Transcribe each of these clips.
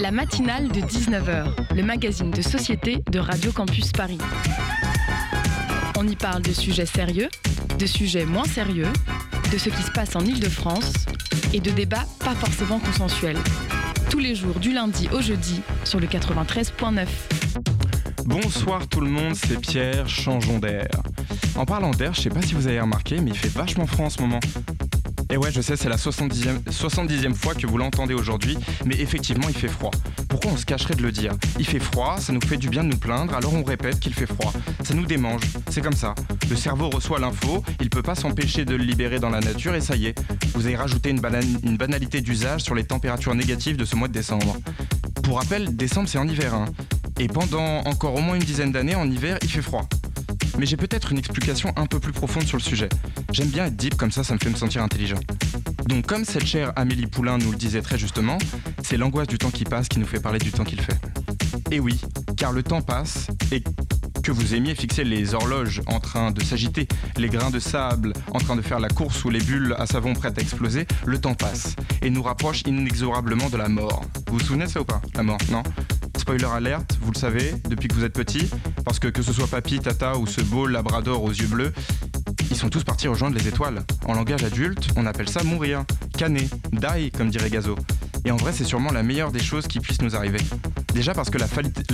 La matinale de 19h, le magazine de société de Radio Campus Paris. On y parle de sujets sérieux, de sujets moins sérieux, de ce qui se passe en Ile-de-France et de débats pas forcément consensuels. Tous les jours du lundi au jeudi sur le 93.9. Bonsoir tout le monde, c'est Pierre, changeons d'air. En parlant d'air, je sais pas si vous avez remarqué, mais il fait vachement froid en ce moment. Et ouais, je sais, c'est la 70e, 70e fois que vous l'entendez aujourd'hui, mais effectivement, il fait froid. Pourquoi on se cacherait de le dire? Il fait froid, ça nous fait du bien de nous plaindre, alors on répète qu'il fait froid. Ça nous démange, c'est comme ça. Le cerveau reçoit l'info, il peut pas s'empêcher de le libérer dans la nature, et ça y est. Vous avez rajouté une, une banalité d'usage sur les températures négatives de ce mois de décembre. Pour rappel, décembre c'est en hiver, hein. Et pendant encore au moins une dizaine d'années, en hiver, il fait froid mais j'ai peut-être une explication un peu plus profonde sur le sujet. J'aime bien être deep comme ça, ça me fait me sentir intelligent. Donc comme cette chère Amélie Poulain nous le disait très justement, c'est l'angoisse du temps qui passe qui nous fait parler du temps qu'il fait. Et oui, car le temps passe et que vous aimiez fixer les horloges en train de s'agiter, les grains de sable en train de faire la course ou les bulles à savon prêtes à exploser, le temps passe et nous rapproche inexorablement de la mort. Vous vous souvenez de ça ou pas? La mort, non? Spoiler alerte, vous le savez, depuis que vous êtes petit, parce que que ce soit papy, tata ou ce beau labrador aux yeux bleus, ils sont tous partis rejoindre les étoiles. En langage adulte, on appelle ça mourir, canner, die, comme dirait Gazo. Et en vrai, c'est sûrement la meilleure des choses qui puissent nous arriver. Déjà parce que la,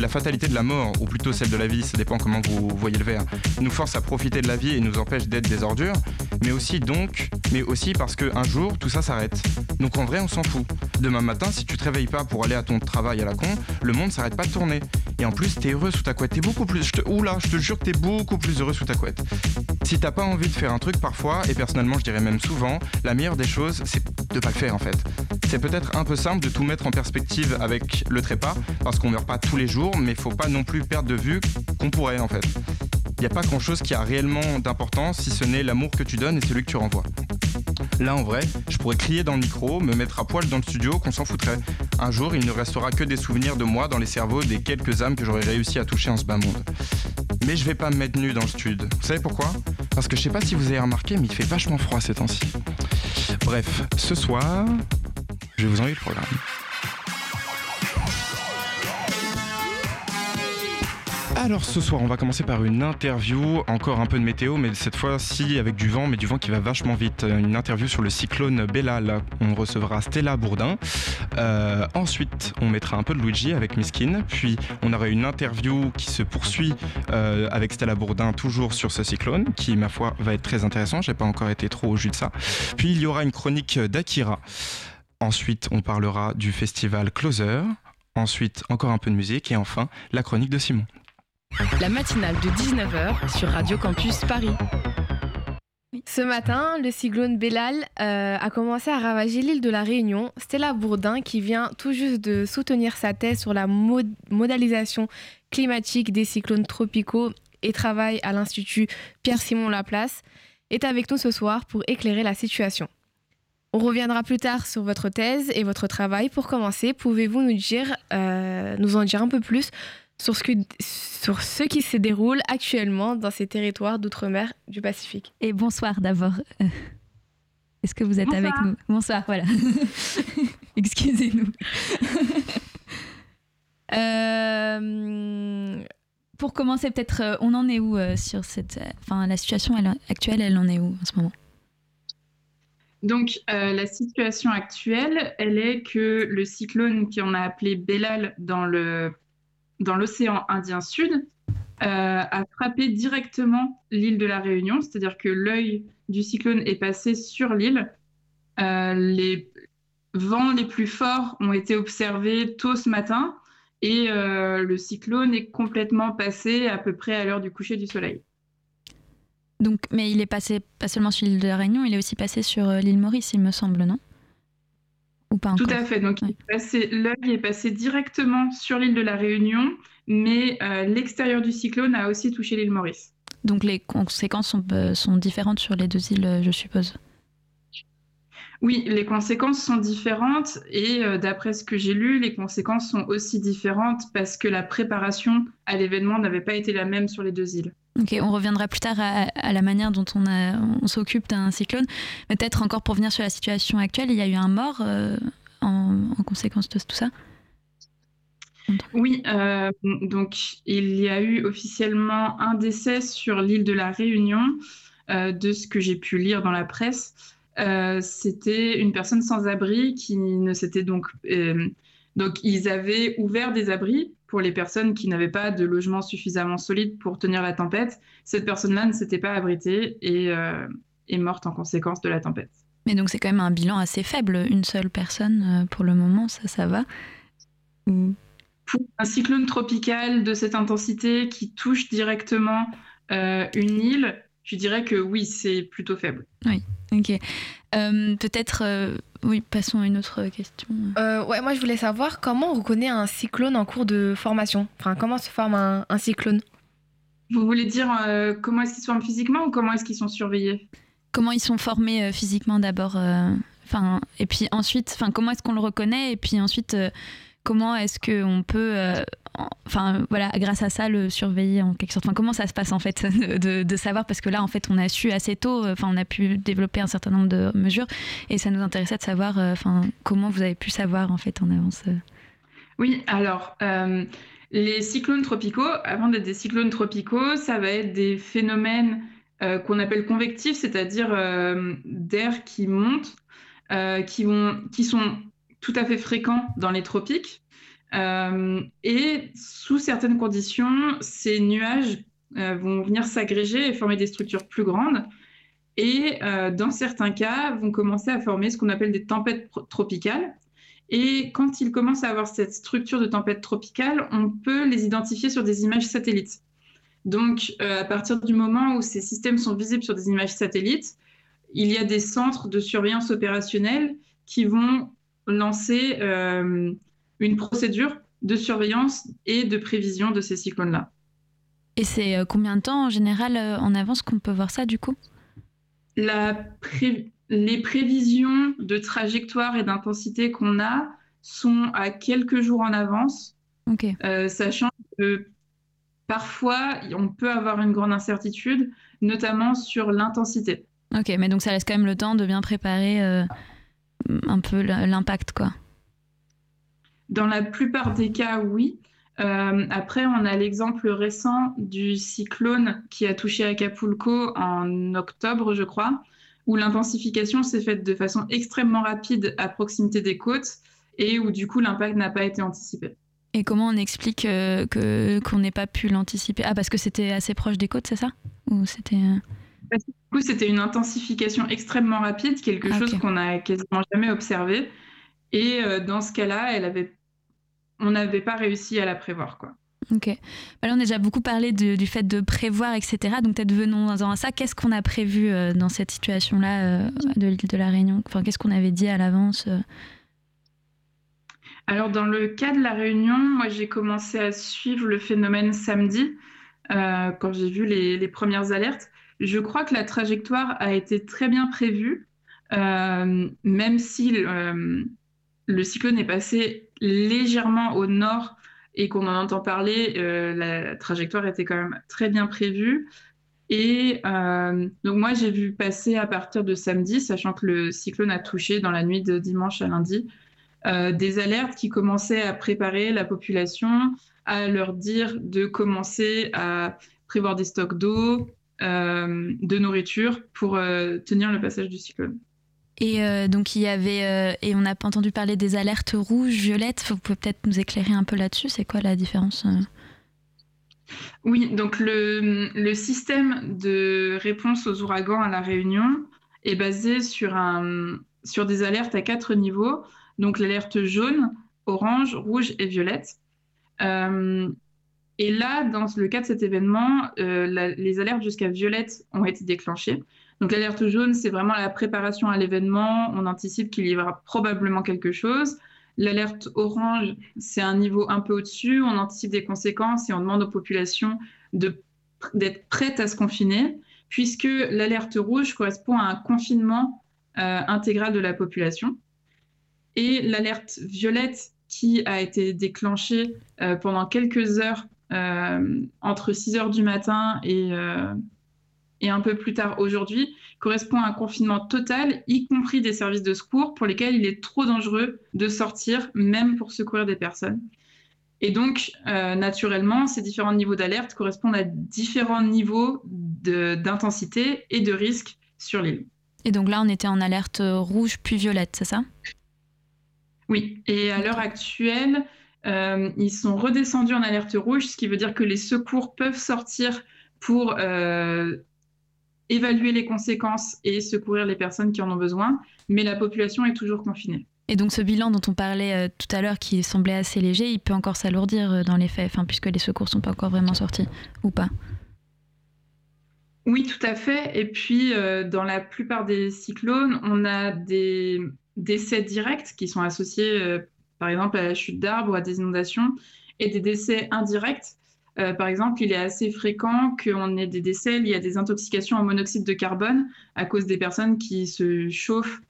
fatalité de la mort, ou plutôt celle de la vie, ça dépend comment vous voyez le verre, nous force à profiter de la vie et nous empêche d'être des ordures, mais aussi donc, mais aussi parce qu'un jour, tout ça s'arrête. Donc en vrai, on s'en fout. Demain matin, si tu te réveilles pas pour aller à ton travail à la con, le monde s'arrête pas de tourner. Et en plus, t'es heureux sous ta couette. T'es beaucoup plus. Oula, je te jure que t'es beaucoup plus heureux sous ta couette. Si t'as pas envie de faire un truc parfois, et personnellement, je dirais même souvent, la meilleure des choses, c'est de pas le faire en fait. C'est peut-être un peu simple de tout mettre en perspective avec le trépas, parce qu'on meurt pas tous les jours, mais faut pas non plus perdre de vue qu'on pourrait en fait. Il n'y a pas grand chose qui a réellement d'importance si ce n'est l'amour que tu donnes et celui que tu renvoies. Là, en vrai, je pourrais crier dans le micro, me mettre à poil dans le studio, qu'on s'en foutrait. Un jour, il ne restera que des souvenirs de moi dans les cerveaux des quelques âmes que j'aurais réussi à toucher en ce bas monde. Mais je vais pas me mettre nu dans le studio. Vous savez pourquoi? Parce que je sais pas si vous avez remarqué, mais il fait vachement froid ces temps-ci. Bref, ce soir, je vais vous envoyer le programme. Alors ce soir, on va commencer par une interview, encore un peu de météo, mais cette fois-ci avec du vent, mais du vent qui va vachement vite. Une interview sur le cyclone Bella. On recevra Stella Bourdin. Euh, ensuite, on mettra un peu de Luigi avec Miskin. Puis, on aura une interview qui se poursuit euh, avec Stella Bourdin, toujours sur ce cyclone, qui, ma foi, va être très intéressant. J'ai pas encore été trop au jus de ça. Puis, il y aura une chronique d'Akira. Ensuite, on parlera du festival Closer. Ensuite, encore un peu de musique. Et enfin, la chronique de Simon. La matinale de 19h sur Radio Campus Paris. Ce matin, le cyclone Bellal euh, a commencé à ravager l'île de la Réunion. Stella Bourdin, qui vient tout juste de soutenir sa thèse sur la modalisation climatique des cyclones tropicaux et travaille à l'Institut Pierre-Simon Laplace, est avec nous ce soir pour éclairer la situation. On reviendra plus tard sur votre thèse et votre travail. Pour commencer, pouvez-vous nous, dire, euh, nous en dire un peu plus sur ce, que, sur ce qui se déroule actuellement dans ces territoires d'outre-mer du Pacifique? Et bonsoir d'abord. Euh, est-ce que vous êtes avec nous? Bonsoir, voilà. Excusez-nous. Euh, pour commencer, peut-être, on en est où sur cette. Enfin, la situation actuelle, elle en est où en ce moment? Donc, la situation actuelle, elle est que le cyclone qu'on a appelé Bellal dans l'océan Indien Sud, euh, a frappé directement l'île de la Réunion, c'est-à-dire que l'œil du cyclone est passé sur l'île. Euh, les vents les plus forts ont été observés tôt ce matin et euh, le cyclone est complètement passé à peu près à l'heure du coucher du soleil. Donc, mais il est passé pas seulement sur l'île de la Réunion, il est aussi passé sur l'île Maurice, il me semble, non? Tout à fait. Donc, l'œil est passé directement sur l'île de la Réunion, mais euh, l'extérieur du cyclone a aussi touché l'île Maurice. Donc, les conséquences sont, euh, sont différentes sur les deux îles, je suppose? Oui, les conséquences sont différentes et euh, d'après ce que j'ai lu, les conséquences sont aussi différentes parce que la préparation à l'événement n'avait pas été la même sur les deux îles. On reviendra plus tard à, la manière dont on, s'occupe d'un cyclone. Peut-être encore pour venir sur la situation actuelle, il y a eu un mort euh, en, conséquence de tout ça? Oui, donc il y a eu officiellement un décès sur l'île de la Réunion, de ce que j'ai pu lire dans la presse. C'était une personne sans abri qui ne s'était donc donc, ils avaient ouvert des abris pour les personnes qui n'avaient pas de logement suffisamment solide pour tenir la tempête. Cette personne-là ne s'était pas abritée et euh, est morte en conséquence de la tempête. Mais donc, c'est quand même un bilan assez faible, une seule personne euh, pour le moment, ça, ça va Pour un cyclone tropical de cette intensité qui touche directement euh, une île, je dirais que oui, c'est plutôt faible. Oui, ok. Peut-être oui, passons à une autre question. Euh, ouais, moi je voulais savoir comment on reconnaît un cyclone en cours de formation. Enfin, comment se forme un, cyclone? Vous voulez dire euh, comment est-ce qu'ils se forment physiquement ou comment est-ce qu'ils sont surveillés? Comment ils sont formés euh, physiquement d'abord Enfin, et puis ensuite, enfin, comment est-ce qu'on le reconnaît? Et puis ensuite, comment est-ce qu'on peut enfin voilà, grâce à ça, le surveiller en quelque sorte. Comment ça se passe en fait de, savoir? Parce que là en fait on a su assez tôt, enfin on a pu développer un certain nombre de mesures et ça nous intéressait de savoir, euh, enfin comment vous avez pu savoir en fait en avance. Euh. Oui, alors. Euh, les cyclones tropicaux, avant d'être des cyclones tropicaux, ça va être des phénomènes qu'on appelle convectifs, c'est-à-dire d'air qui montent, qui, vont, qui sont tout à fait fréquents dans les tropiques, euh, et sous certaines conditions, ces nuages euh, vont venir s'agréger et former des structures plus grandes. Et euh, dans certains cas, vont commencer à former ce qu'on appelle des tempêtes tropicales. Et quand ils commencent à avoir cette structure de tempête tropicale, on peut les identifier sur des images satellites. Donc, à partir du moment où ces systèmes sont visibles sur des images satellites, il y a des centres de surveillance opérationnelle qui vont lancer une procédure de surveillance et de prévision de ces cyclones-là. Et c'est euh, combien de temps en général euh, en avance qu'on peut voir ça du coup? Les prévisions de trajectoire et d'intensité qu'on a sont à quelques jours en avance, euh, sachant que parfois on peut avoir une grande incertitude, notamment sur l'intensité. Ok, mais donc ça laisse quand même le temps de bien préparer un peu l'impact, quoi. Dans la plupart des cas, oui. Euh, après, on a l'exemple récent du cyclone qui a touché Acapulco en octobre, je crois, où l'intensification s'est faite de façon extrêmement rapide à proximité des côtes et où du coup l'impact n'a pas été anticipé. Et comment on explique euh, que qu'on n'ait pas pu l'anticiper? Ah, parce que c'était assez proche des côtes, c'est ça? Ou c'était euh, Du coup, c'était une intensification extrêmement rapide, quelque ah, chose qu'on n'a quasiment jamais observé. Et dans ce cas-là, elle avait on n'avait pas réussi à la prévoir. Quoi. Ok. Bah là, on a déjà beaucoup parlé du fait de prévoir, etc. Donc peut-être venons-en à ça. Qu'est-ce qu'on a prévu euh, dans cette situation-là euh, de l'île de la Réunion? Enfin, Qu'est-ce qu'on avait dit à l'avance euh? Alors dans le cas de la Réunion, moi j'ai commencé à suivre le phénomène samedi quand j'ai vu les, les, premières alertes. Je crois que la trajectoire a été très bien prévue, même si le cyclone est passé légèrement au nord et qu'on en entend parler, euh, la trajectoire était quand même très bien prévue. Et euh, donc moi, j'ai vu passer à partir de samedi, sachant que le cyclone a touché dans la nuit de dimanche à lundi, euh, des alertes qui commençaient à préparer la population, à leur dire de commencer à prévoir des stocks d'eau, de nourriture pour tenir le passage du cyclone. Et euh, donc il y avait euh, et on a entendu parler des alertes rouges, violettes. Vous pouvez peut-être nous éclairer un peu là-dessus. C'est quoi la différence euh? Oui, donc le, le, système de réponse aux ouragans à la Réunion est basé sur un sur des alertes à quatre niveaux. Donc l'alerte jaune, orange, rouge et violette. et là, dans le cas de cet événement, les alertes jusqu'à violette ont été déclenchées. Donc l'alerte jaune, c'est vraiment la préparation à l'événement. On anticipe qu'il y aura probablement quelque chose. L'alerte orange, c'est un niveau un peu au-dessus. On anticipe des conséquences et on demande aux populations d'être prêtes à se confiner, puisque l'alerte rouge correspond à un confinement euh, intégral de la population. Et l'alerte violette, qui a été déclenchée euh, pendant quelques heures euh, entre 6 heures du matin et et un peu plus tard aujourd'hui, correspond à un confinement total, y compris des services de secours pour lesquels il est trop dangereux de sortir, même pour secourir des personnes. Et donc, naturellement, ces différents niveaux d'alerte correspondent à différents niveaux d'intensité et de risque sur l'île. Et donc là, on était en alerte rouge puis violette, c'est ça? Oui, et à l'heure actuelle, euh, ils sont redescendus en alerte rouge, ce qui veut dire que les secours peuvent sortir pour euh, évaluer les conséquences et secourir les personnes qui en ont besoin, mais la population est toujours confinée. Et donc ce bilan dont on parlait euh, tout à l'heure, qui semblait assez léger, il peut encore s'alourdir dans les faits, puisque les secours sont pas encore vraiment sortis, ou pas? Oui, tout à fait. Et puis, dans la plupart des cyclones, on a des décès directs qui sont associés par exemple à la chute d'arbres ou à des inondations, et des décès indirects. Euh, par exemple, il est assez fréquent qu'on ait des décès liés à des intoxications en monoxyde de carbone à cause des personnes qui se chauffent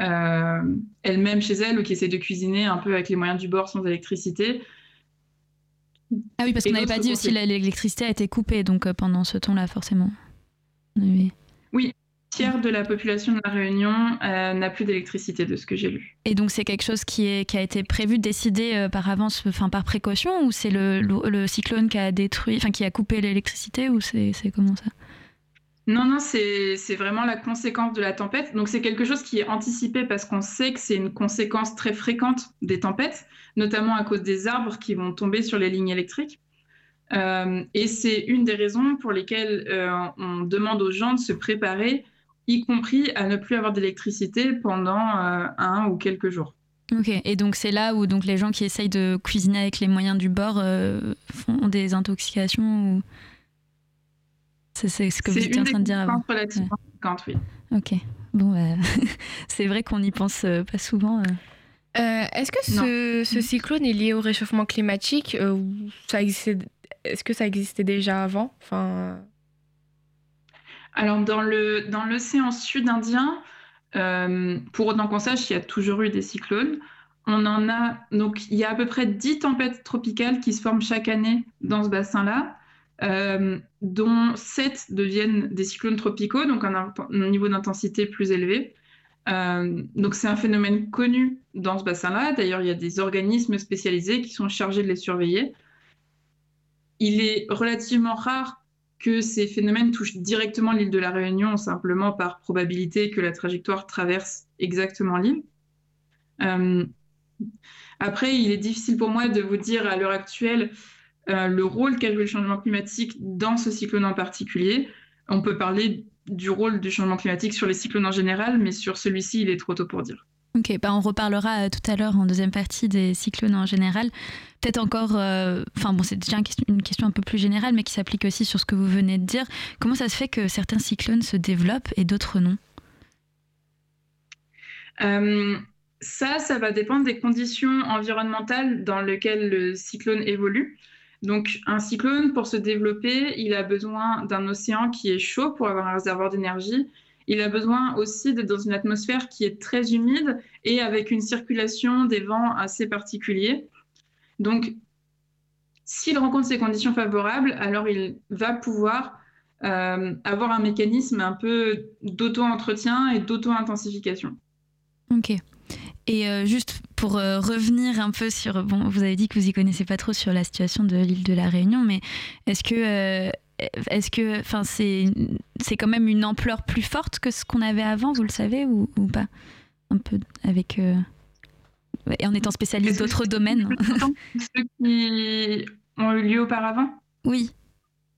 euh, elles-mêmes chez elles ou qui essaient de cuisiner un peu avec les moyens du bord sans électricité. Ah oui, parce qu'on n'avait pas dit aussi l'électricité a été coupée donc euh, pendant ce temps-là forcément. Oui. Tiers de la population de la Réunion euh, n'a plus d'électricité, de ce que j'ai lu. Et donc c'est quelque chose qui, est, qui a été prévu, décidé euh, par avance, enfin par précaution, ou c'est le, le, cyclone qui a détruit, enfin qui a coupé l'électricité, ou c'est comment ça? Non, non, c'est vraiment la conséquence de la tempête. Donc c'est quelque chose qui est anticipé parce qu'on sait que c'est une conséquence très fréquente des tempêtes, notamment à cause des arbres qui vont tomber sur les lignes électriques. Euh, et c'est une des raisons pour lesquelles on demande aux gens de se préparer y compris à ne plus avoir d'électricité pendant euh, un ou quelques jours. Ok, et donc c'est là où donc les gens qui essayent de cuisiner avec les moyens du bord euh, font des intoxications ou... C'est ce que vous étiez en train de dire avant. relativement oui. Ok, bon, bah, c'est vrai qu'on n'y pense euh, pas souvent. Est-ce que ce, ce, cyclone est lié au réchauffement climatique ça Est-ce que ça existait déjà avant? Enfin... Alors, dans l'océan sud indien, euh, pour autant qu'on sache, il y a toujours eu des cyclones. On en a, donc, il y a à peu près 10 tempêtes tropicales qui se forment chaque année dans ce bassin-là, euh, dont 7 deviennent des cyclones tropicaux, donc un, un niveau d'intensité plus élevé. Euh, donc, c'est un phénomène connu dans ce bassin-là. D'ailleurs, il y a des organismes spécialisés qui sont chargés de les surveiller. Il est relativement rare que ces phénomènes touchent directement l'île de la Réunion, simplement par probabilité que la trajectoire traverse exactement l'île. Euh, après, il est difficile pour moi de vous dire à l'heure actuelle euh, le rôle qu'a joué le changement climatique dans ce cyclone en particulier. On peut parler du rôle du changement climatique sur les cyclones en général, mais sur celui-ci, il est trop tôt pour dire. Ok, bah on reparlera euh, tout à l'heure en deuxième partie des cyclones en général. Peut-être encore, euh, enfin bon, c'est déjà une question, un peu plus générale, mais qui s'applique aussi sur ce que vous venez de dire. Comment ça se fait que certains cyclones se développent et d'autres non? Euh, Ça, ça va dépendre des conditions environnementales dans lesquelles le cyclone évolue. Donc, un cyclone, pour se développer, il a besoin d'un océan qui est chaud pour avoir un réservoir d'énergie il a besoin aussi d'être dans une atmosphère qui est très humide et avec une circulation des vents assez particuliers. Donc, s'il rencontre ces conditions favorables, alors il va pouvoir euh, avoir un mécanisme un peu d'auto-entretien et d'auto-intensification. Ok. Et euh, juste pour euh, revenir un peu sur, bon, vous avez dit que vous y connaissez pas trop sur la situation de l'île de la Réunion, mais est-ce que est-ce que, enfin, c'est c'est quand même une ampleur plus forte que ce qu'on avait avant, vous le savez ou, pas? Un peu avec euh, et en étant spécialiste d'autres domaines. Ceux qui ont eu lieu auparavant? Oui.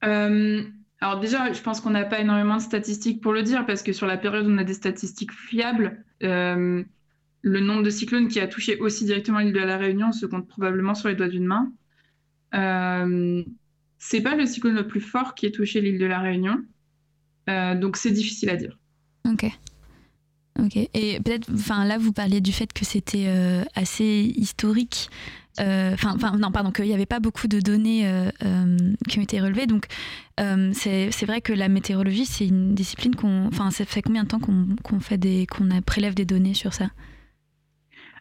Euh, alors déjà, je pense qu'on n'a pas énormément de statistiques pour le dire parce que sur la période où on a des statistiques fiables, euh, le nombre de cyclones qui a touché aussi directement l'île de la Réunion se compte probablement sur les doigts d'une main. Euh, c'est pas le cyclone le plus fort qui ait touché l'île de la Réunion. Euh, donc c'est difficile à dire. Ok. Ok. Et peut-être, enfin là, vous parliez du fait que c'était euh, assez historique. Euh, enfin, non, pardon, qu'il n'y avait pas beaucoup de données qui ont été relevées. Donc, c'est vrai que la météorologie, c'est une discipline qu'on. Enfin, ça fait combien de temps qu'on fait des, qu'on prélève des données sur ça?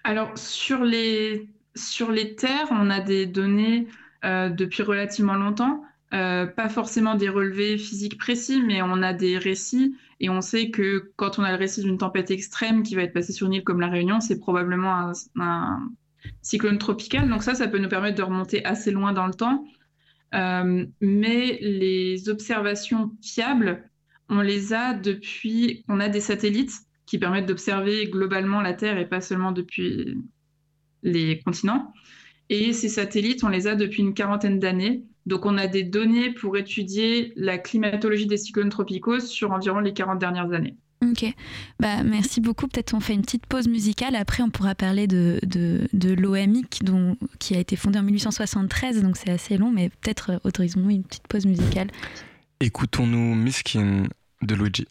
Alors, sur les sur les terres, on a des données euh, depuis relativement longtemps. Euh, pas forcément des relevés physiques précis, mais on a des récits et on sait que quand on a le récit d'une tempête extrême qui va être passée sur une île comme la Réunion, c'est probablement un, cyclone tropical. Donc ça, ça peut nous permettre de remonter assez loin dans le temps. Euh, mais les observations fiables, on les a depuis on a des satellites qui permettent d'observer globalement la Terre et pas seulement depuis les continents. Et ces satellites, on les a depuis une quarantaine d'années. Donc on a des données pour étudier la climatologie des cyclones tropicaux sur environ les 40 dernières années. Ok, bah, merci beaucoup. Peut-être on fait une petite pause musicale. Après, on pourra parler de, de, de l'OMI qui a été fondée en 1873, donc c'est assez long, mais peut-être euh, autorisons-nous une petite pause musicale. Écoutons-nous Miskin de Luigi.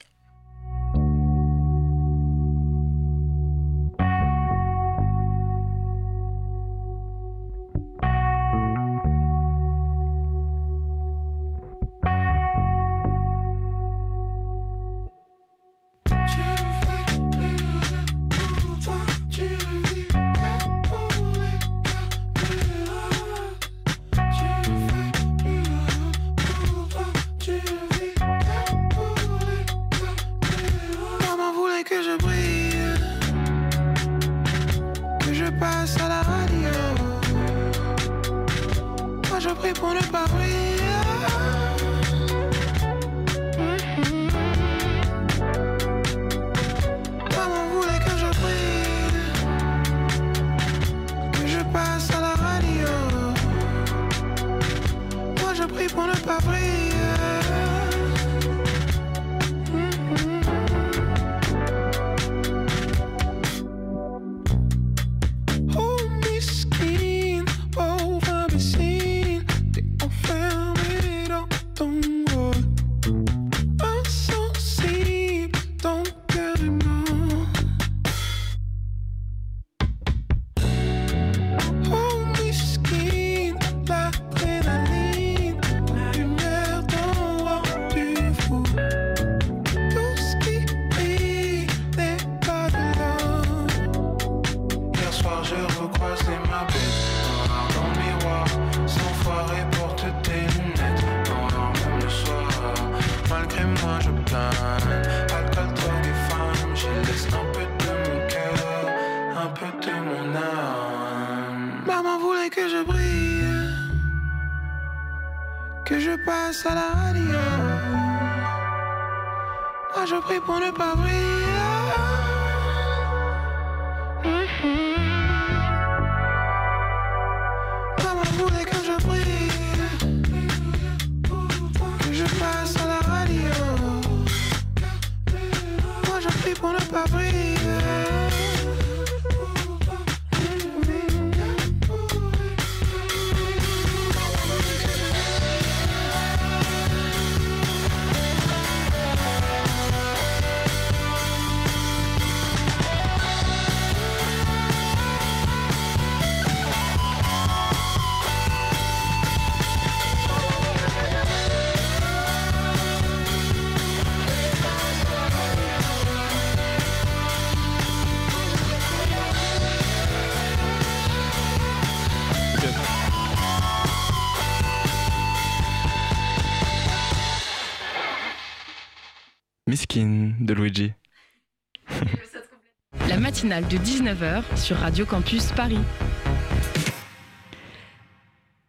Matinale de 19h sur Radio Campus Paris.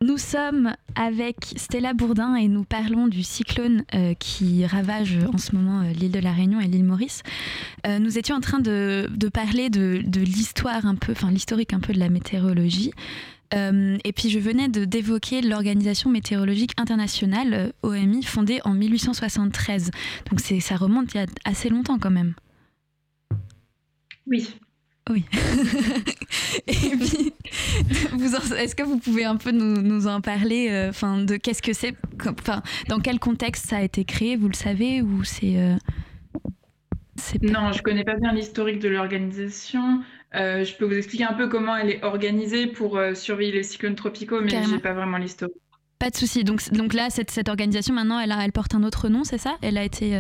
Nous sommes avec Stella Bourdin et nous parlons du cyclone euh, qui ravage en ce moment euh, l'île de la Réunion et l'île Maurice. Euh, nous étions en train de, parler de, de l'histoire un peu, enfin l'historique un peu de la météorologie. Euh, et puis je venais de d'évoquer l'Organisation météorologique internationale, OMI, fondée en 1873. Donc ça remonte il y a assez longtemps quand même. Oui. Oui. et puis, est-ce que vous pouvez un peu nous, en parler euh, Enfin, de qu'est-ce que c'est Enfin, dans quel contexte ça a été créé Vous le savez ou c'est Non, je connais pas bien l'historique de l'organisation. Euh, je peux vous expliquer un peu comment elle est organisée pour euh, surveiller les cyclones tropicaux, mais je n'ai pas vraiment l'histoire. Pas de souci. Donc, donc là, cette, cette organisation, maintenant, elle, a, elle porte un autre nom, c'est ça? Elle a été.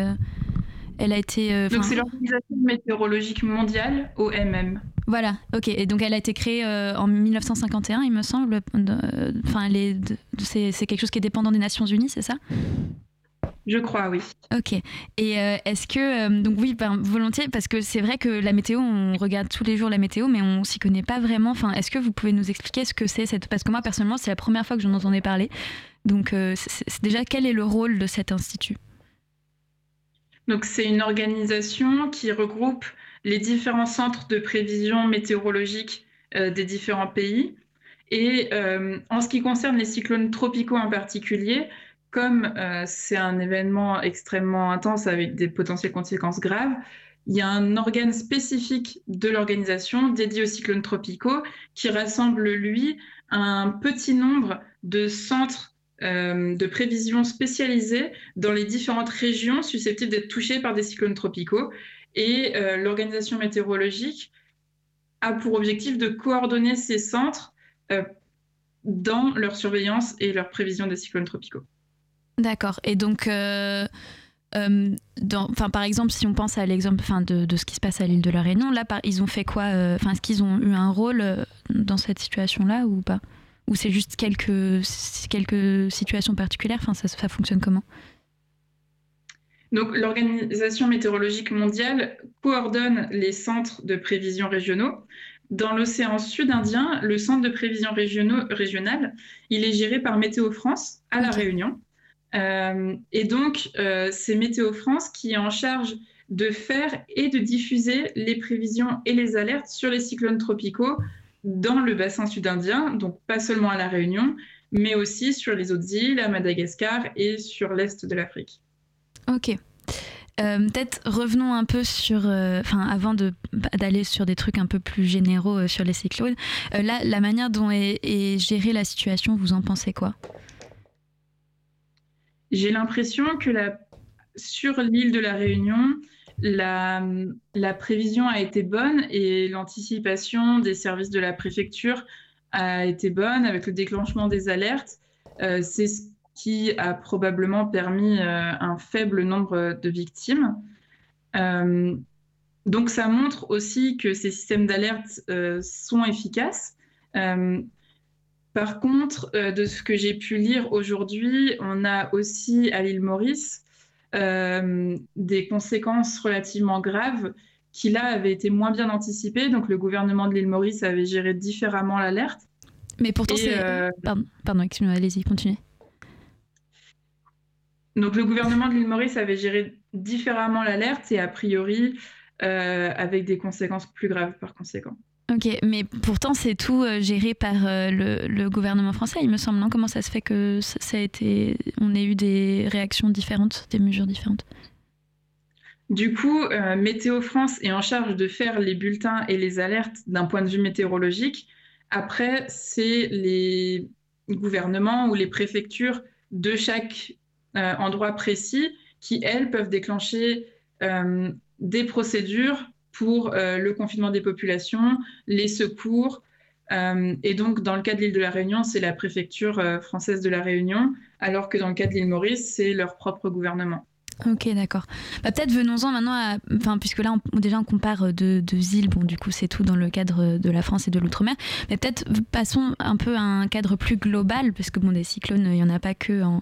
Euh, elle a été. donc, c'est l'Organisation météorologique mondiale, OMM. Voilà, ok. Et donc, elle a été créée en 1951, il me semble. Enfin, c'est quelque chose qui est dépendant des Nations Unies, c'est ça? Je crois, oui. Ok. Et euh, est-ce que. Euh, donc, oui, ben, volontiers, parce que c'est vrai que la météo, on regarde tous les jours la météo, mais on s'y connaît pas vraiment. Enfin, est-ce que vous pouvez nous expliquer ce que c'est cette. Parce que moi, personnellement, c'est la première fois que j'en entendais parler. Donc, euh, déjà, quel est le rôle de cet institut? Donc, c'est une organisation qui regroupe les différents centres de prévision météorologique des différents pays. Et en ce qui concerne les cyclones tropicaux en particulier, comme euh, c'est un événement extrêmement intense avec des potentielles conséquences graves, il y a un organe spécifique de l'organisation dédié aux cyclones tropicaux qui rassemble, lui, un petit nombre de centres euh, de prévision spécialisés dans les différentes régions susceptibles d'être touchées par des cyclones tropicaux. Et euh, l'organisation météorologique a pour objectif de coordonner ces centres dans leur surveillance et leur prévision des cyclones tropicaux. D'accord. Et donc, euh, euh, par exemple, si on pense à l'exemple de, de, ce qui se passe à l'île de la Réunion, là, ils ont fait quoi euh, Enfin, Est-ce qu'ils ont eu un rôle dans cette situation-là ou pas? Ou c'est juste quelques, quelques situations particulières? Enfin, ça, ça fonctionne comment? Donc, l'Organisation météorologique mondiale coordonne les centres de prévision régionaux. Dans l'océan Sud-Indien, le centre de prévision régionaux, régional, il est géré par Météo France à La Réunion. Euh, et donc, euh, c'est Météo France qui est en charge de faire et de diffuser les prévisions et les alertes sur les cyclones tropicaux dans le bassin sud-indien, donc pas seulement à La Réunion, mais aussi sur les autres îles, à Madagascar et sur l'est de l'Afrique. Ok. Euh, peut-être revenons un peu sur, enfin avant d'aller sur des trucs un peu plus généraux sur les cyclones, là, la manière dont est, est, gérée la situation, vous en pensez quoi? J'ai l'impression que sur l'île de la Réunion, la, prévision a été bonne et l'anticipation des services de la préfecture a été bonne avec le déclenchement des alertes. Euh, c'est ce qui a probablement permis euh, un faible nombre de victimes. Euh, donc ça montre aussi que ces systèmes d'alerte sont efficaces. Par contre, de ce que j'ai pu lire aujourd'hui, on a aussi à l'île Maurice des conséquences relativement graves qui là avaient été moins bien anticipées. Donc le gouvernement de l'île Maurice avait géré différemment l'alerte. Mais pourtant, c'est. Euh, pardon, excusez-moi, allez-y, continuez. Donc le gouvernement de l'île Maurice avait géré différemment l'alerte et a priori avec des conséquences plus graves par conséquent. Ok, mais pourtant c'est tout euh, géré par euh, le, gouvernement français, il me semble. Non? Comment ça se fait que ça, a été, on ait eu des réactions différentes, des mesures différentes? Du coup, euh, Météo France est en charge de faire les bulletins et les alertes d'un point de vue météorologique. Après, c'est les gouvernements ou les préfectures de chaque endroit précis qui, elles, peuvent déclencher des procédures pour euh, le confinement des populations, les secours. Euh, et donc, dans le cas de l'île de la Réunion, c'est la préfecture euh, française de la Réunion, alors que dans le cas de l'île Maurice, c'est leur propre gouvernement. Ok, d'accord. Bah, Peut-être venons-en maintenant à. Enfin, puisque là, déjà, on compare deux, îles. Bon, du coup, c'est tout dans le cadre de la France et de l'outre-mer. Mais peut-être passons un peu à un cadre plus global, parce que bon, des cyclones, il n'y en a pas que en,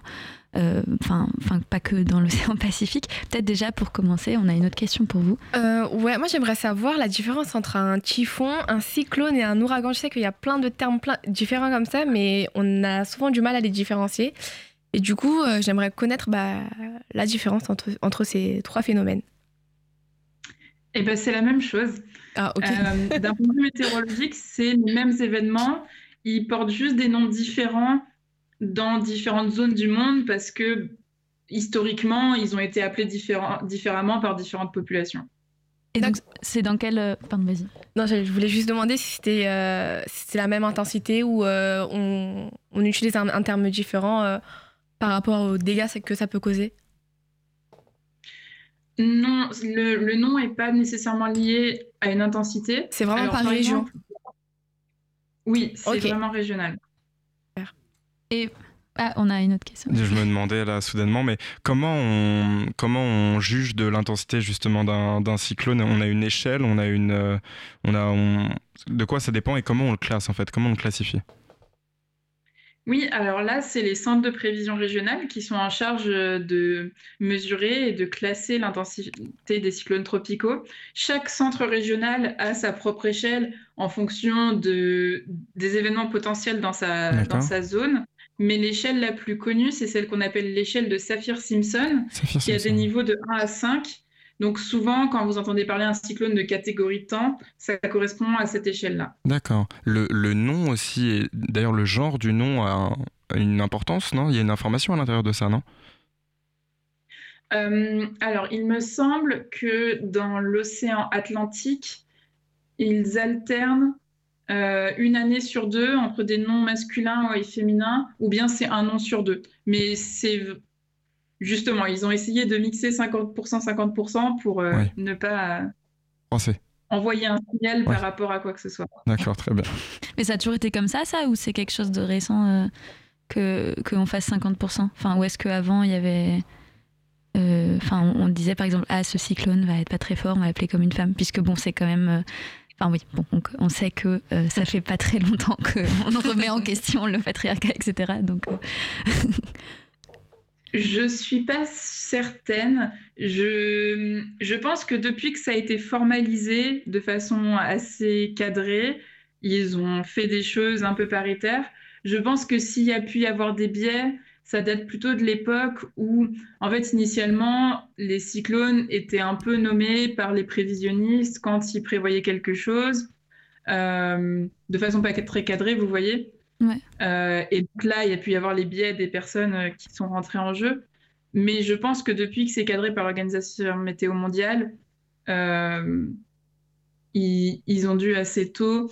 enfin, enfin pas que dans l'océan Pacifique. Peut-être déjà pour commencer, on a une autre question pour vous. Euh, ouais, moi j'aimerais savoir la différence entre un typhon, un cyclone et un ouragan. Je sais qu'il y a plein de termes plein, différents comme ça, mais on a souvent du mal à les différencier. Et du coup, euh, j'aimerais connaître bah, la différence entre, entre ces trois phénomènes. Eh ben, c'est la même chose. Ah, D'un point de vue météorologique, c'est les mêmes événements. Ils portent juste des noms différents dans différentes zones du monde parce que historiquement, ils ont été appelés différemment par différentes populations. Et donc, c'est dans quel. Euh, pardon, vas-y. Non, je voulais juste demander si c'était euh, la même intensité ou euh, on, on, utilise un, terme différent par rapport aux dégâts que ça peut causer? Non, le, nom n'est pas nécessairement lié à une intensité. C'est vraiment par, région? Oui, c'est vraiment régional. Et ah, on a une autre question. Je me demandais là soudainement, mais comment on, comment on juge de l'intensité justement d'un cyclone? On a une échelle, on a une, euh, on a, de quoi ça dépend et comment on le classe en fait? Comment on le classifie? Oui, alors là, c'est les centres de prévision régionale qui sont en charge de mesurer et de classer l'intensité des cyclones tropicaux. Chaque centre régional a sa propre échelle en fonction de, des événements potentiels dans sa, dans sa zone. Mais l'échelle la plus connue, c'est celle qu'on appelle l'échelle de Saphir-Simpson, qui a des niveaux de 1 à 5 donc souvent, quand vous entendez parler d'un cyclone de catégorie de temps, ça correspond à cette échelle-là. D'accord. Le, nom aussi, d'ailleurs le genre du nom a, une importance, non? Il y a une information à l'intérieur de ça, non? Euh, Alors, il me semble que dans l'océan Atlantique, ils alternent euh, une année sur deux entre des noms masculins et féminins, ou bien c'est un nom sur deux. Mais c'est Justement, ils ont essayé de mixer 50%, 50% pour euh, ne pas envoyer un signal par rapport à quoi que ce soit. D'accord, très bien. Mais ça a toujours été comme ça, ça, ou c'est quelque chose de récent euh, que qu'on fasse 50% Enfin, ou est-ce qu'avant, il y avait... Euh, enfin, on, disait par exemple, ah, ce cyclone va être pas très fort, on va l'appeler comme une femme, puisque bon, c'est quand même... Enfin oui, bon, on sait que ça fait pas très longtemps qu'on remet en question le patriarcat, etc. Donc, Je suis pas certaine. Je, je pense que depuis que ça a été formalisé de façon assez cadrée, ils ont fait des choses un peu paritaires. Je pense que s'il y a pu y avoir des biais, ça date plutôt de l'époque où, en fait, initialement, les cyclones étaient un peu nommés par les prévisionnistes quand ils prévoyaient quelque chose, euh, de façon pas très cadrée, vous voyez. Euh, et donc là, il y a pu y avoir les biais des personnes euh, qui sont rentrées en jeu. Mais je pense que depuis que c'est cadré par l'Organisation météo mondiale, euh, ils, ont dû assez tôt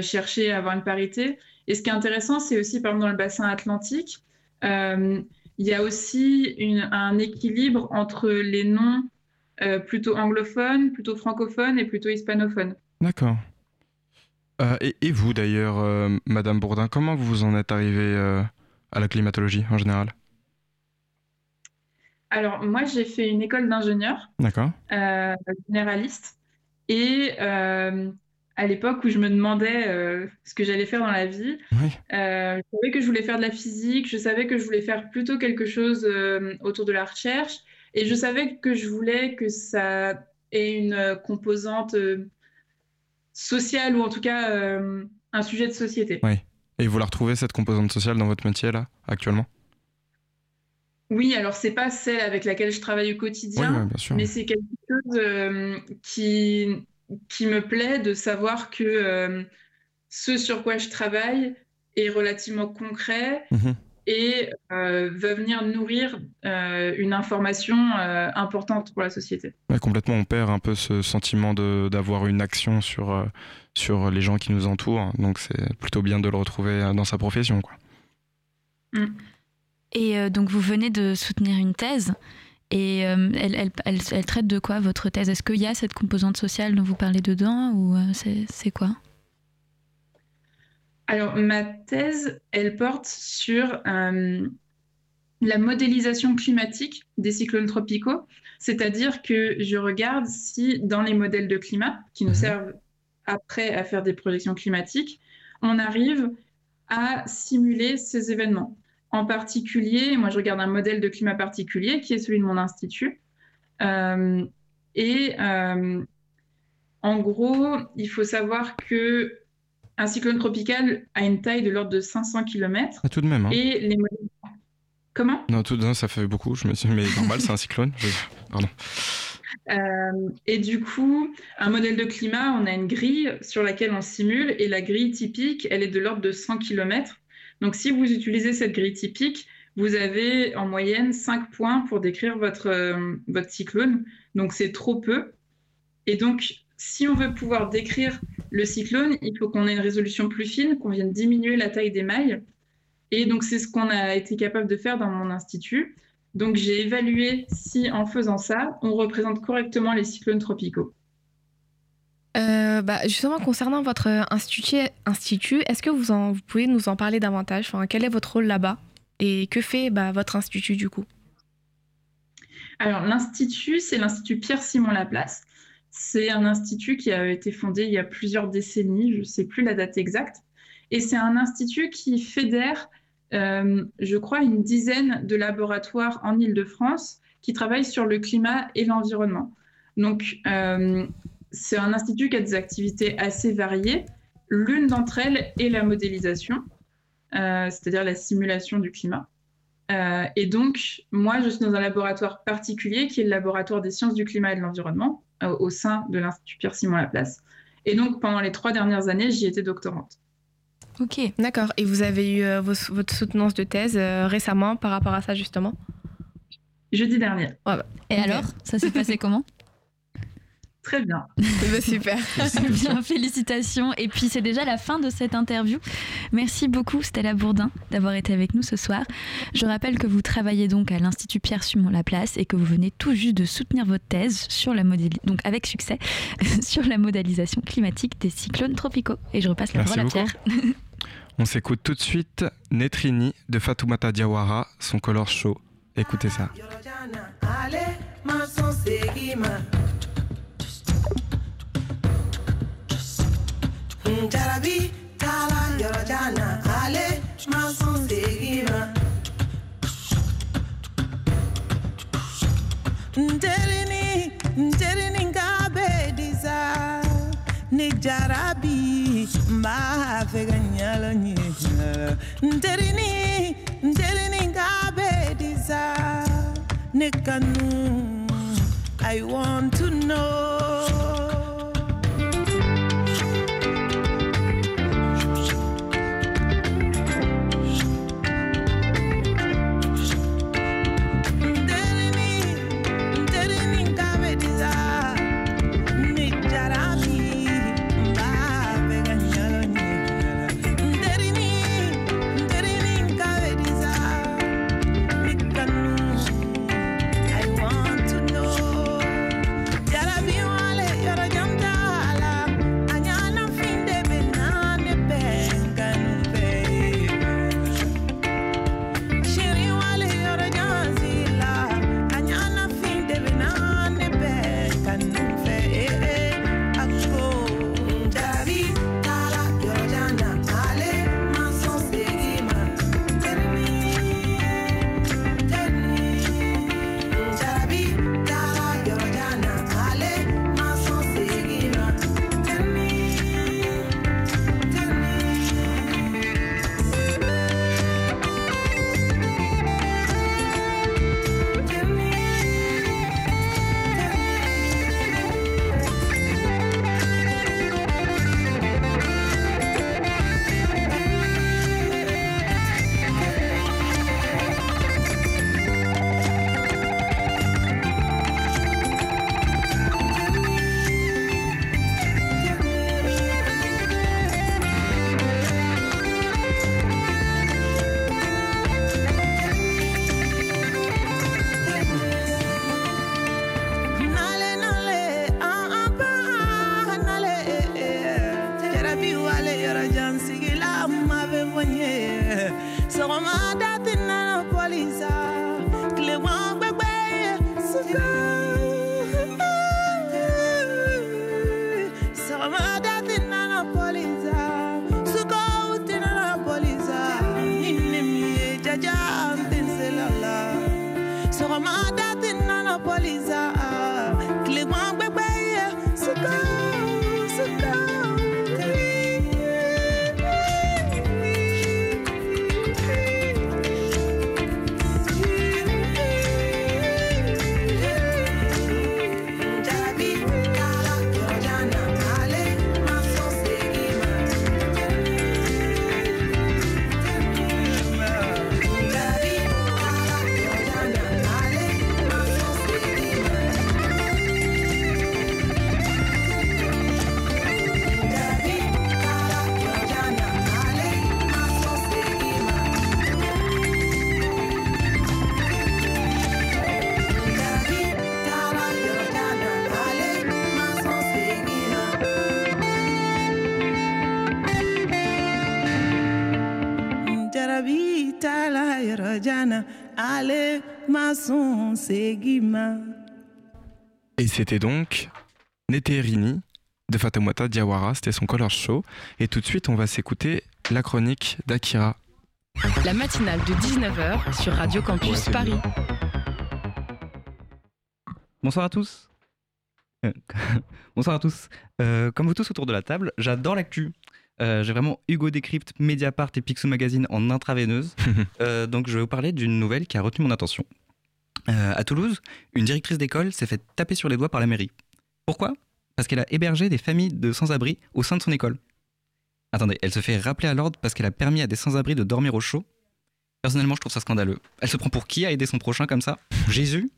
chercher à avoir une parité. Et ce qui est intéressant, c'est aussi, par exemple, dans le bassin atlantique, il y a aussi un équilibre entre les noms plutôt anglophones, plutôt francophones et plutôt hispanophones. D'accord. Euh, et, vous d'ailleurs, euh, Madame Bourdin, comment vous en êtes arrivée euh, à la climatologie en général? Alors moi j'ai fait une école d'ingénieur, généraliste, et à l'époque où je me demandais ce que j'allais faire dans la vie, je savais que je voulais faire de la physique, je savais que je voulais faire plutôt quelque chose autour de la recherche, et je savais que je voulais que ça ait une composante social ou en tout cas euh, un sujet de société. Oui. Et vous la retrouvez cette composante sociale dans votre métier là actuellement? Oui, alors c'est pas celle avec laquelle je travaille au quotidien, mais c'est quelque chose euh, qui qui me plaît de savoir que euh, ce sur quoi je travaille est relativement concret. Mhm et euh, va venir nourrir euh, une information euh, importante pour la société. complètement, on perd un peu ce sentiment d'avoir une action sur, sur les gens qui nous entourent, donc c'est plutôt bien de le retrouver dans sa profession. Quoi. Mm. Et donc vous venez de soutenir une thèse. Et elle, elle, elle, traite de quoi votre thèse? Est-ce qu'il y a cette composante sociale dont vous parlez dedans ou c'est quoi? Alors, ma thèse, elle porte sur euh, la modélisation climatique des cyclones tropicaux, c'est-à-dire que je regarde si dans les modèles de climat qui nous mhm. servent après à faire des projections climatiques, on arrive à simuler ces événements. En particulier, moi je regarde un modèle de climat particulier qui est celui de mon institut. Euh, et euh, en gros, il faut savoir que un cyclone tropical a une taille de l'ordre de 500 km. Ah, tout de même. Hein. Et les Comment? Non, tout de même, ça fait beaucoup. Je me suis mais normal, c'est un cyclone. Pardon. Euh, et du coup, un modèle de climat, on a une grille sur laquelle on simule, et la grille typique, elle est de l'ordre de 100 km. Donc, si vous utilisez cette grille typique, vous avez en moyenne 5 points pour décrire votre, euh, votre cyclone. Donc, c'est trop peu. Et donc, si on veut pouvoir décrire le cyclone, il faut qu'on ait une résolution plus fine, qu'on vienne diminuer la taille des mailles. Et donc, c'est ce qu'on a été capable de faire dans mon institut. Donc, j'ai évalué si, en faisant ça, on représente correctement les cyclones tropicaux. Euh, bah, justement, concernant votre institut, institut est-ce que vous, pouvez nous en parler davantage? Quel est votre rôle là-bas? Et que fait bah, votre institut du coup? Alors, l'institut, c'est l'Institut Pierre-Simon Laplace. C'est un institut qui a été fondé il y a plusieurs décennies, je ne sais plus la date exacte. Et c'est un institut qui fédère je crois, une dizaine de laboratoires en Ile-de-France qui travaillent sur le climat et l'environnement. Donc, c'est un institut qui a des activités assez variées. L'une d'entre elles est la modélisation, c'est-à-dire la simulation du climat. Euh, et donc, moi, je suis dans un laboratoire particulier qui est le laboratoire des sciences du climat et de l'environnement euh, au sein de l'Institut Pierre-Simon Laplace. Et donc, pendant les trois dernières années, j'y étais doctorante. Ok, d'accord. Et vous avez eu euh, votre soutenance de thèse récemment par rapport à ça, justement? Jeudi dernier. Bah. Et alors, ça s'est passé comment? Très bien. super. bien, félicitations. Et puis c'est déjà la fin de cette interview. Merci beaucoup Stella Bourdin d'avoir été avec nous ce soir. Je rappelle que vous travaillez donc à l'Institut Pierre Sumon Laplace et que vous venez tout juste de soutenir votre thèse sur la donc avec succès sur la modélisation climatique des cyclones tropicaux. Et je repasse la parole à Pierre. On s'écoute tout de suite Netrini de Fatoumata Diawara, son color show. Écoutez ça. Jarabi, Tala, Yorojana, Ale, Mason, Segima. Njerini, njerini Ngabe, Disa, Njera bi ma fe ganyalo Nyalo. Njerini, njerini Ngabe, Disa, Nikanu. I want to know. Et c'était donc Neterini de Fatoumata Diawara, c'était son color show. Et tout de suite, on va s'écouter la chronique d'Akira. La matinale de 19h sur Radio Campus Paris. Bonsoir à tous. Euh, bonsoir à tous. Euh, comme vous tous autour de la table, j'adore l'actu. Euh, j'ai vraiment Hugo Décrypte, Mediapart et Picsou Magazine en intraveineuse. donc je vais vous parler d'une nouvelle qui a retenu mon attention. À Toulouse, une directrice d'école s'est fait taper sur les doigts par la mairie. Pourquoi? Parce qu'elle a hébergé des familles de sans-abri au sein de son école. Attendez, elle se fait rappeler à l'ordre parce qu'elle a permis à des sans-abri de dormir au chaud? Personnellement, je trouve ça scandaleux. Elle se prend pour qui à aider son prochain comme ça? Jésus?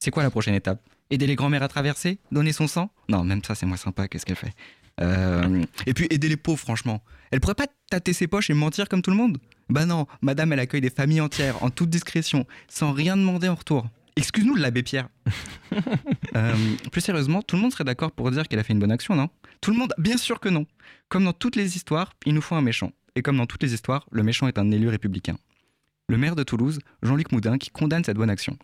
C'est quoi la prochaine étape? Aider les grands-mères à traverser? Donner son sang? Non, même ça, c'est moins sympa. Qu'est-ce qu'elle fait? Euh, Et puis aider les pauvres, franchement. Elle pourrait pas tâter ses poches et mentir comme tout le monde? Bah non, madame, elle accueille des familles entières, en toute discrétion, sans rien demander en retour. Excuse-nous l'abbé Pierre. Euh, plus sérieusement, tout le monde serait d'accord pour dire qu'elle a fait une bonne action, non? Tout le monde Bien sûr que non. Comme dans toutes les histoires, il nous faut un méchant. Et comme dans toutes les histoires, le méchant est un élu républicain. Le maire de Toulouse, Jean-Luc Moudin, qui condamne cette bonne action.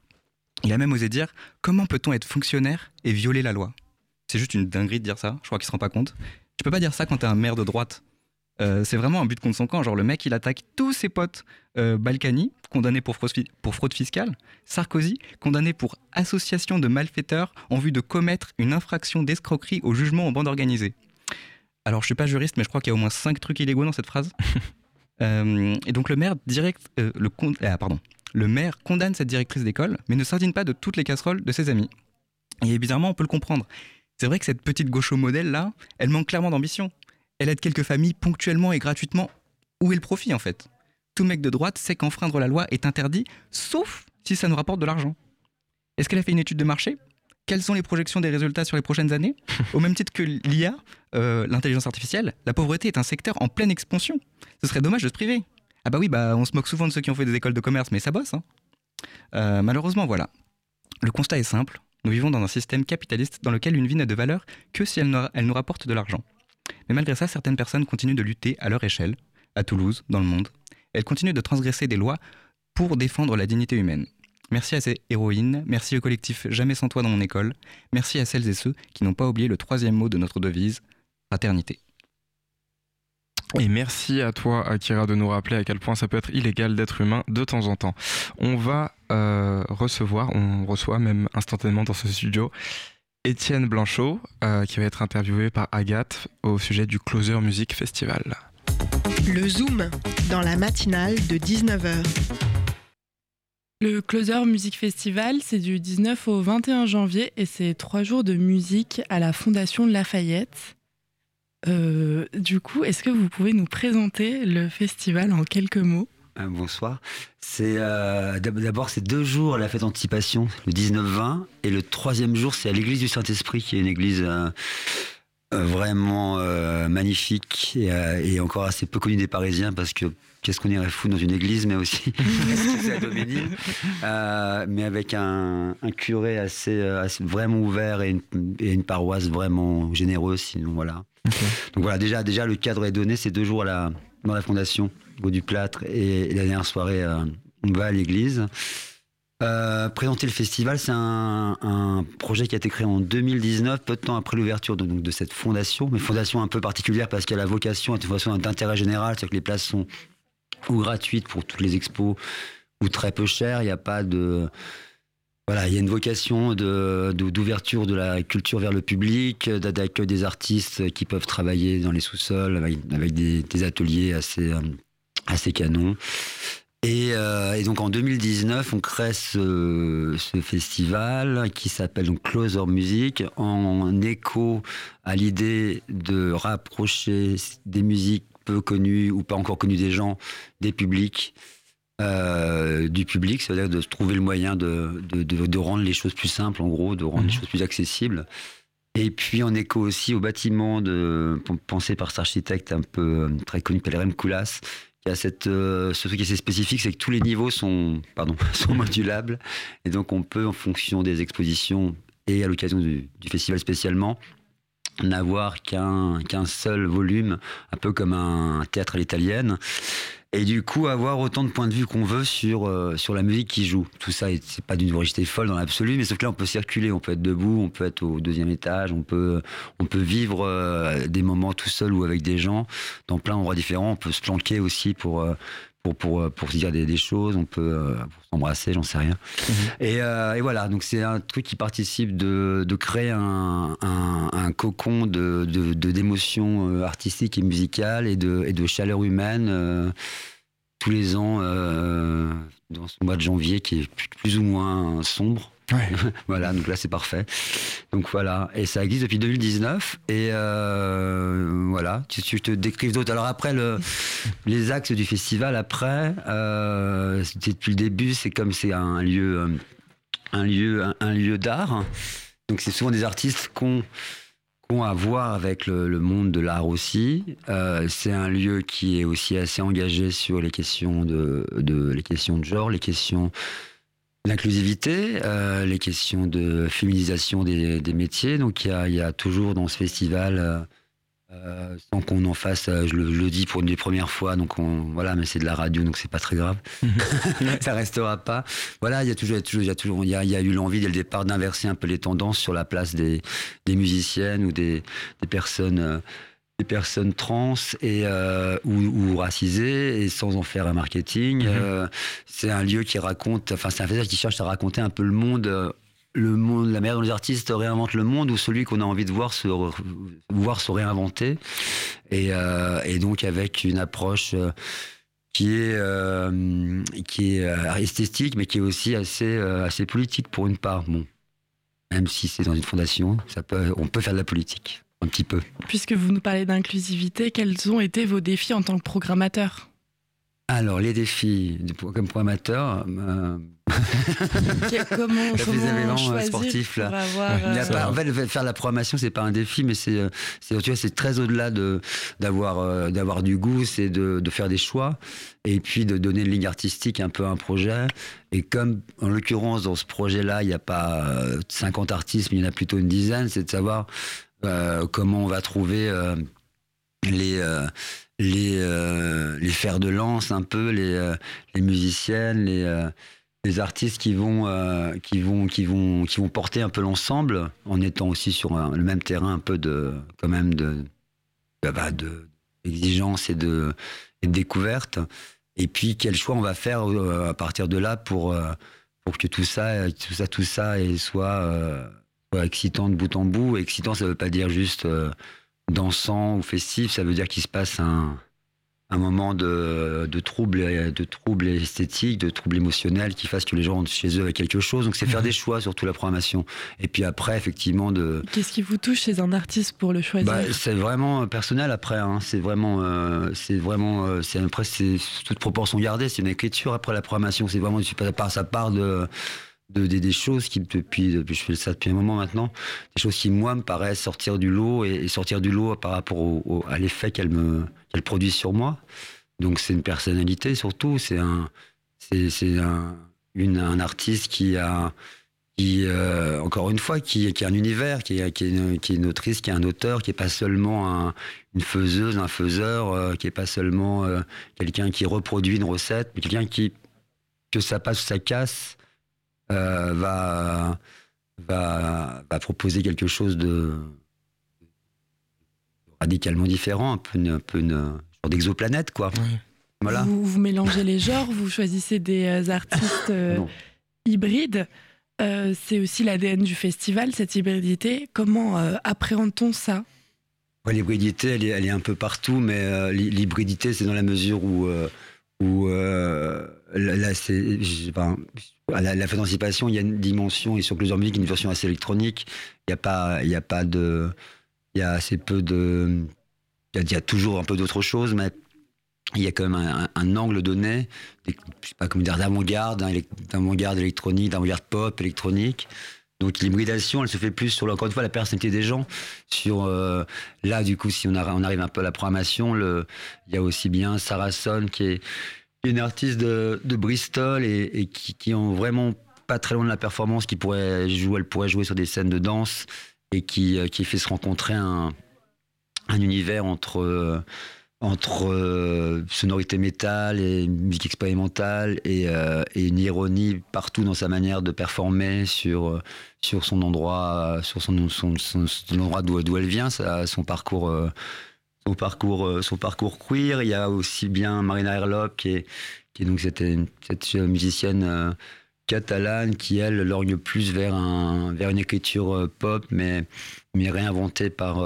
Il a même osé dire Comment peut-on être fonctionnaire et violer la loi? C'est juste une dinguerie de dire ça, je crois qu'il se rend pas compte. Tu peux pas dire ça quand t'es un maire de droite. Euh, c'est vraiment un but contre son camp. Genre, le mec, il attaque tous ses potes. Euh, Balkany, condamné pour fraude, pour fraude fiscale. Sarkozy, condamné pour association de malfaiteurs en vue de commettre une infraction d'escroquerie au jugement en bande organisée. Alors, je suis pas juriste, mais je crois qu'il y a au moins cinq trucs illégaux dans cette phrase. Euh, et donc, le maire direct, le, ah, pardon, le maire condamne cette directrice d'école, mais ne sardine pas de toutes les casseroles de ses amis. Et bizarrement, on peut le comprendre. C'est vrai que cette petite gaucho modèle là, elle manque clairement d'ambition elle aide quelques familles ponctuellement et gratuitement. Où est le profit en fait Tout mec de droite sait qu'enfreindre la loi est interdit, sauf si ça nous rapporte de l'argent. Est-ce qu'elle a fait une étude de marché? Quelles sont les projections des résultats sur les prochaines années? Au même titre que l'IA, euh, l'intelligence artificielle, la pauvreté est un secteur en pleine expansion. Ce serait dommage de se priver. Ah bah oui, bah on se moque souvent de ceux qui ont fait des écoles de commerce, mais ça bosse. Hein. Euh, malheureusement, voilà. Le constat est simple. Nous vivons dans un système capitaliste dans lequel une vie n'a de valeur que si elle nous rapporte de l'argent. Mais malgré ça, certaines personnes continuent de lutter à leur échelle, à Toulouse, dans le monde. Elles continuent de transgresser des lois pour défendre la dignité humaine. Merci à ces héroïnes, merci au collectif Jamais sans toi dans mon école, merci à celles et ceux qui n'ont pas oublié le troisième mot de notre devise, fraternité. Et merci à toi, Akira, de nous rappeler à quel point ça peut être illégal d'être humain de temps en temps. On va euh, recevoir, on reçoit même instantanément dans ce studio, Étienne Blanchot, euh, qui va être interviewé par Agathe au sujet du Closer Music Festival. Le Zoom, dans la matinale de 19h. Le Closer Music Festival, c'est du 19 au 21 janvier et c'est trois jours de musique à la Fondation Lafayette. Euh, du coup, est-ce que vous pouvez nous présenter le festival en quelques mots? Bonsoir. C'est euh, d'abord c'est deux jours à la fête d'anticipation, le 19-20, et le troisième jour c'est à l'église du Saint-Esprit, qui est une église euh, vraiment magnifique et, encore assez peu connue des Parisiens parce que qu'est-ce qu'on irait fou dans une église, mais aussi à mais avec un, curé assez, vraiment ouvert et une, paroisse vraiment généreuse. Sinon voilà. Donc voilà déjà déjà le cadre est donné. C'est deux jours à la dans la fondation au du plâtre et, la dernière soirée euh, on va à l'église. Euh, présenter le festival, c'est un, projet qui a été créé en 2019, peu de temps après l'ouverture de, de, cette fondation, mais fondation un peu particulière parce qu'elle a vocation à être une fondation d'intérêt général, c'est-à-dire que les places sont ou gratuites pour toutes les expos ou très peu chères. Il n'y a pas de voilà, il y a une vocation d'ouverture de, la culture vers le public, d'accueil des artistes qui peuvent travailler dans les sous-sols avec, des, ateliers assez, assez canons. Euh, et, donc en 2019, on crée ce, festival qui s'appelle donc Closer Music en écho à l'idée de rapprocher des musiques peu connues ou pas encore connues des gens des publics euh, du public, c'est-à-dire de trouver le moyen de, de, rendre les choses plus simples, en gros, de rendre les mhm. choses plus accessibles. Et puis en écho aussi au bâtiment de, pensé par cet architecte un peu euh, très connu, Pellerin Koulas, qui a euh, ce truc assez spécifique, c'est que tous les niveaux sont, modulables. Et donc on peut, en fonction des expositions et à l'occasion du, festival spécialement, n'avoir qu'un seul volume, un peu comme un théâtre à l'italienne et du coup avoir autant de points de vue qu'on veut sur euh, sur la musique qui joue. Tout ça, c'est pas d'une originalité folle dans l'absolu, mais sauf que là on peut circuler, on peut être debout, on peut être au deuxième étage, on peut on peut vivre euh, des moments tout seul ou avec des gens dans plein d'endroits différents. On peut se planquer aussi pour euh, pour, pour, pour se dire des, choses, on peut s'embrasser, j'en sais rien. Mhm. Et, et, voilà, donc c'est un truc qui participe de, de créer un, un, cocon de, d'émotions artistiques et musicales et de, et de chaleur humaine tous les ans dans ce mois de janvier qui est plus ou moins sombre. voilà, donc là c'est parfait. Donc voilà, et ça existe depuis 2019. Et euh, voilà, tu, tu te décrives d'autres. Alors après, le, les axes du festival, après, euh, depuis le début, c'est comme c'est un lieu, euh, un lieu, un, lieu d'art. Donc c'est souvent des artistes qu'on ont à voir avec le, monde de l'art aussi. Euh, c'est un lieu qui est aussi assez engagé sur les questions de, de les questions de genre, les questions l'inclusivité, euh, les questions de féminisation des, métiers. Donc il y a, y a, toujours dans ce festival, euh, euh, sans qu'on en fasse, je le, dis pour une des premières fois, donc on, voilà, mais c'est de la radio, donc c'est pas très grave. ça restera pas. Voilà, il y a toujours, il y a toujours, il y a eu l'envie dès le départ d'inverser un peu les tendances sur la place des, des musiciennes ou des, des personnes des personnes trans et euh, ou, racisées et sans en faire un marketing. Mhm. Euh, c'est un lieu qui raconte, enfin c'est un festival qui cherche à raconter un peu le monde, euh, le monde, la manière dont les artistes réinventent le monde ou celui qu'on a envie de voir se voir se réinventer et, et donc avec une approche qui est qui est esthétique mais qui est aussi assez assez politique pour une part. Bon, même si c'est dans une fondation, ça peut, on peut faire de la politique un petit peu. Puisque vous nous parlez d'inclusivité, quels ont été vos défis en tant que programmateur? Alors, les défis comme programmateur. Euh... comment, comment choisir sportif, là. Avoir, euh, en fait, faire la programmation, c'est pas un défi, mais c'est, euh, c'est très au-delà de d'avoir euh, d'avoir du goût, c'est de, de, faire des choix et puis de donner une ligne artistique un peu à un projet. Et comme en l'occurrence dans ce projet-là, il n'y a pas 50 artistes, mais il y en a plutôt une dizaine, c'est de savoir euh, comment on va trouver euh, les euh, les les fers de lance un peu les les musiciennes les les artistes qui vont qui vont qui vont qui vont porter un peu l'ensemble en étant aussi sur le même terrain un peu de quand même de bah, de exigence et de, et de découverte. Et puis quel choix on va faire à partir de là pour pour que tout ça tout ça tout ça et soit excitant de bout en bout. Excitant, ça veut pas dire juste euh, dansant ou festif, ça veut dire qu'il se passe un, un moment de, de trouble, de trouble esthétique, de trouble émotionnel qui fasse que les gens rentrent chez eux avec quelque chose. Donc c'est faire mhm. des choix sur toute la programmation. Et puis après, effectivement, de. Qu'est-ce qui vous touche chez un artiste pour le choisir? Bah, C'est vraiment personnel après. Hein. C'est vraiment, euh, c'est vraiment, euh, c'est après c'est toute proportion gardée. C'est une écriture après la programmation. C'est vraiment, ça part de de, des choses qui, depuis, depuis, je fais ça depuis un moment maintenant, des choses qui, moi, me paraissent sortir du lot et, sortir du lot par rapport à l'effet qu'elle me qu'elle produit sur moi. Donc, c'est une personnalité surtout, c'est un, un, un artiste qui a, qui, euh, encore une fois, qui, a un univers, qui est, qui, est une, qui est une autrice, qui est un auteur, qui est pas seulement un, une faiseuse, un faiseur, euh, qui est pas seulement euh, quelqu'un qui reproduit une recette, mais quelqu'un qui, que ça passe ou ça casse, euh, va, va, va, proposer quelque chose de radicalement différent, un peu une, un peu une genre d'exoplanète, quoi. Voilà. Vous, vous, mélangez les genres, vous choisissez des euh, artistes euh, hybrides. c'est aussi l'ADN du festival, cette hybridité. Comment appréhende-t-on ça? L'hybridité, elle est, elle est, un peu partout, mais l'hybridité, c'est dans la mesure où, où là, c'est, la, la il y a une dimension, et sur plusieurs musiques, une version assez électronique. Il n'y a pas, a pas de, il y a assez peu de, il y, a toujours un peu d'autres choses, mais il y a quand même un, angle donné, je sais pas comment dire, d'avant-garde, hein, d'avant-garde électronique, d'avant-garde pop électronique. Donc l'hybridation, elle se fait plus sur, encore une fois, la personnalité des gens. Sur euh, là, du coup, si on, arrive un peu à la programmation, il y a aussi bien Sarah Son qui est une artiste de, Bristol et, qui, qui ont vraiment pas très loin de la performance, qui pourrait jouer, elle pourrait jouer sur des scènes de danse et qui, euh, qui fait se rencontrer un, un univers entre, euh, entre euh, sonorité métal et musique expérimentale et, une ironie partout dans sa manière de performer sur, sur son endroit, sur son, l'endroit d'où elle vient, son parcours son parcours, son parcours queer. Il y a aussi bien Marina Herlop, qui est, qui donc cette, cette musicienne catalane qui, elle, lorgne plus vers, un, vers une écriture pop, mais, mais réinventée par,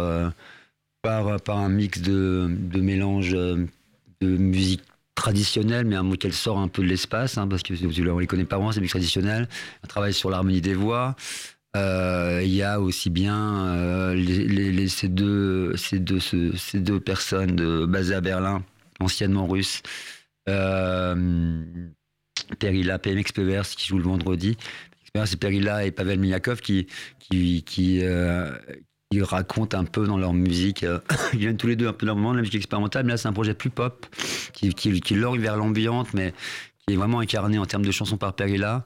par, par un mix de, de mélange de musique traditionnelle, mais un mot qu'elle sort un peu de l'espace, hein, parce que on les connaît pas vraiment, c'est musique traditionnelle. Un travail sur l'harmonie des voix. Euh, il y a aussi bien euh, ces, deux, personnes basées à Berlin, anciennement russes, euh, Perilla, PMX Pevers, qui joue le vendredi. C'est Perilla et Pavel Miyakov qui, racontent un peu dans leur musique. Ils viennent tous les deux un peu dans moment de la musique expérimentale, mais là c'est un projet plus pop qui, qui, vers l'ambiante, mais qui est vraiment incarné en termes de chansons par Perilla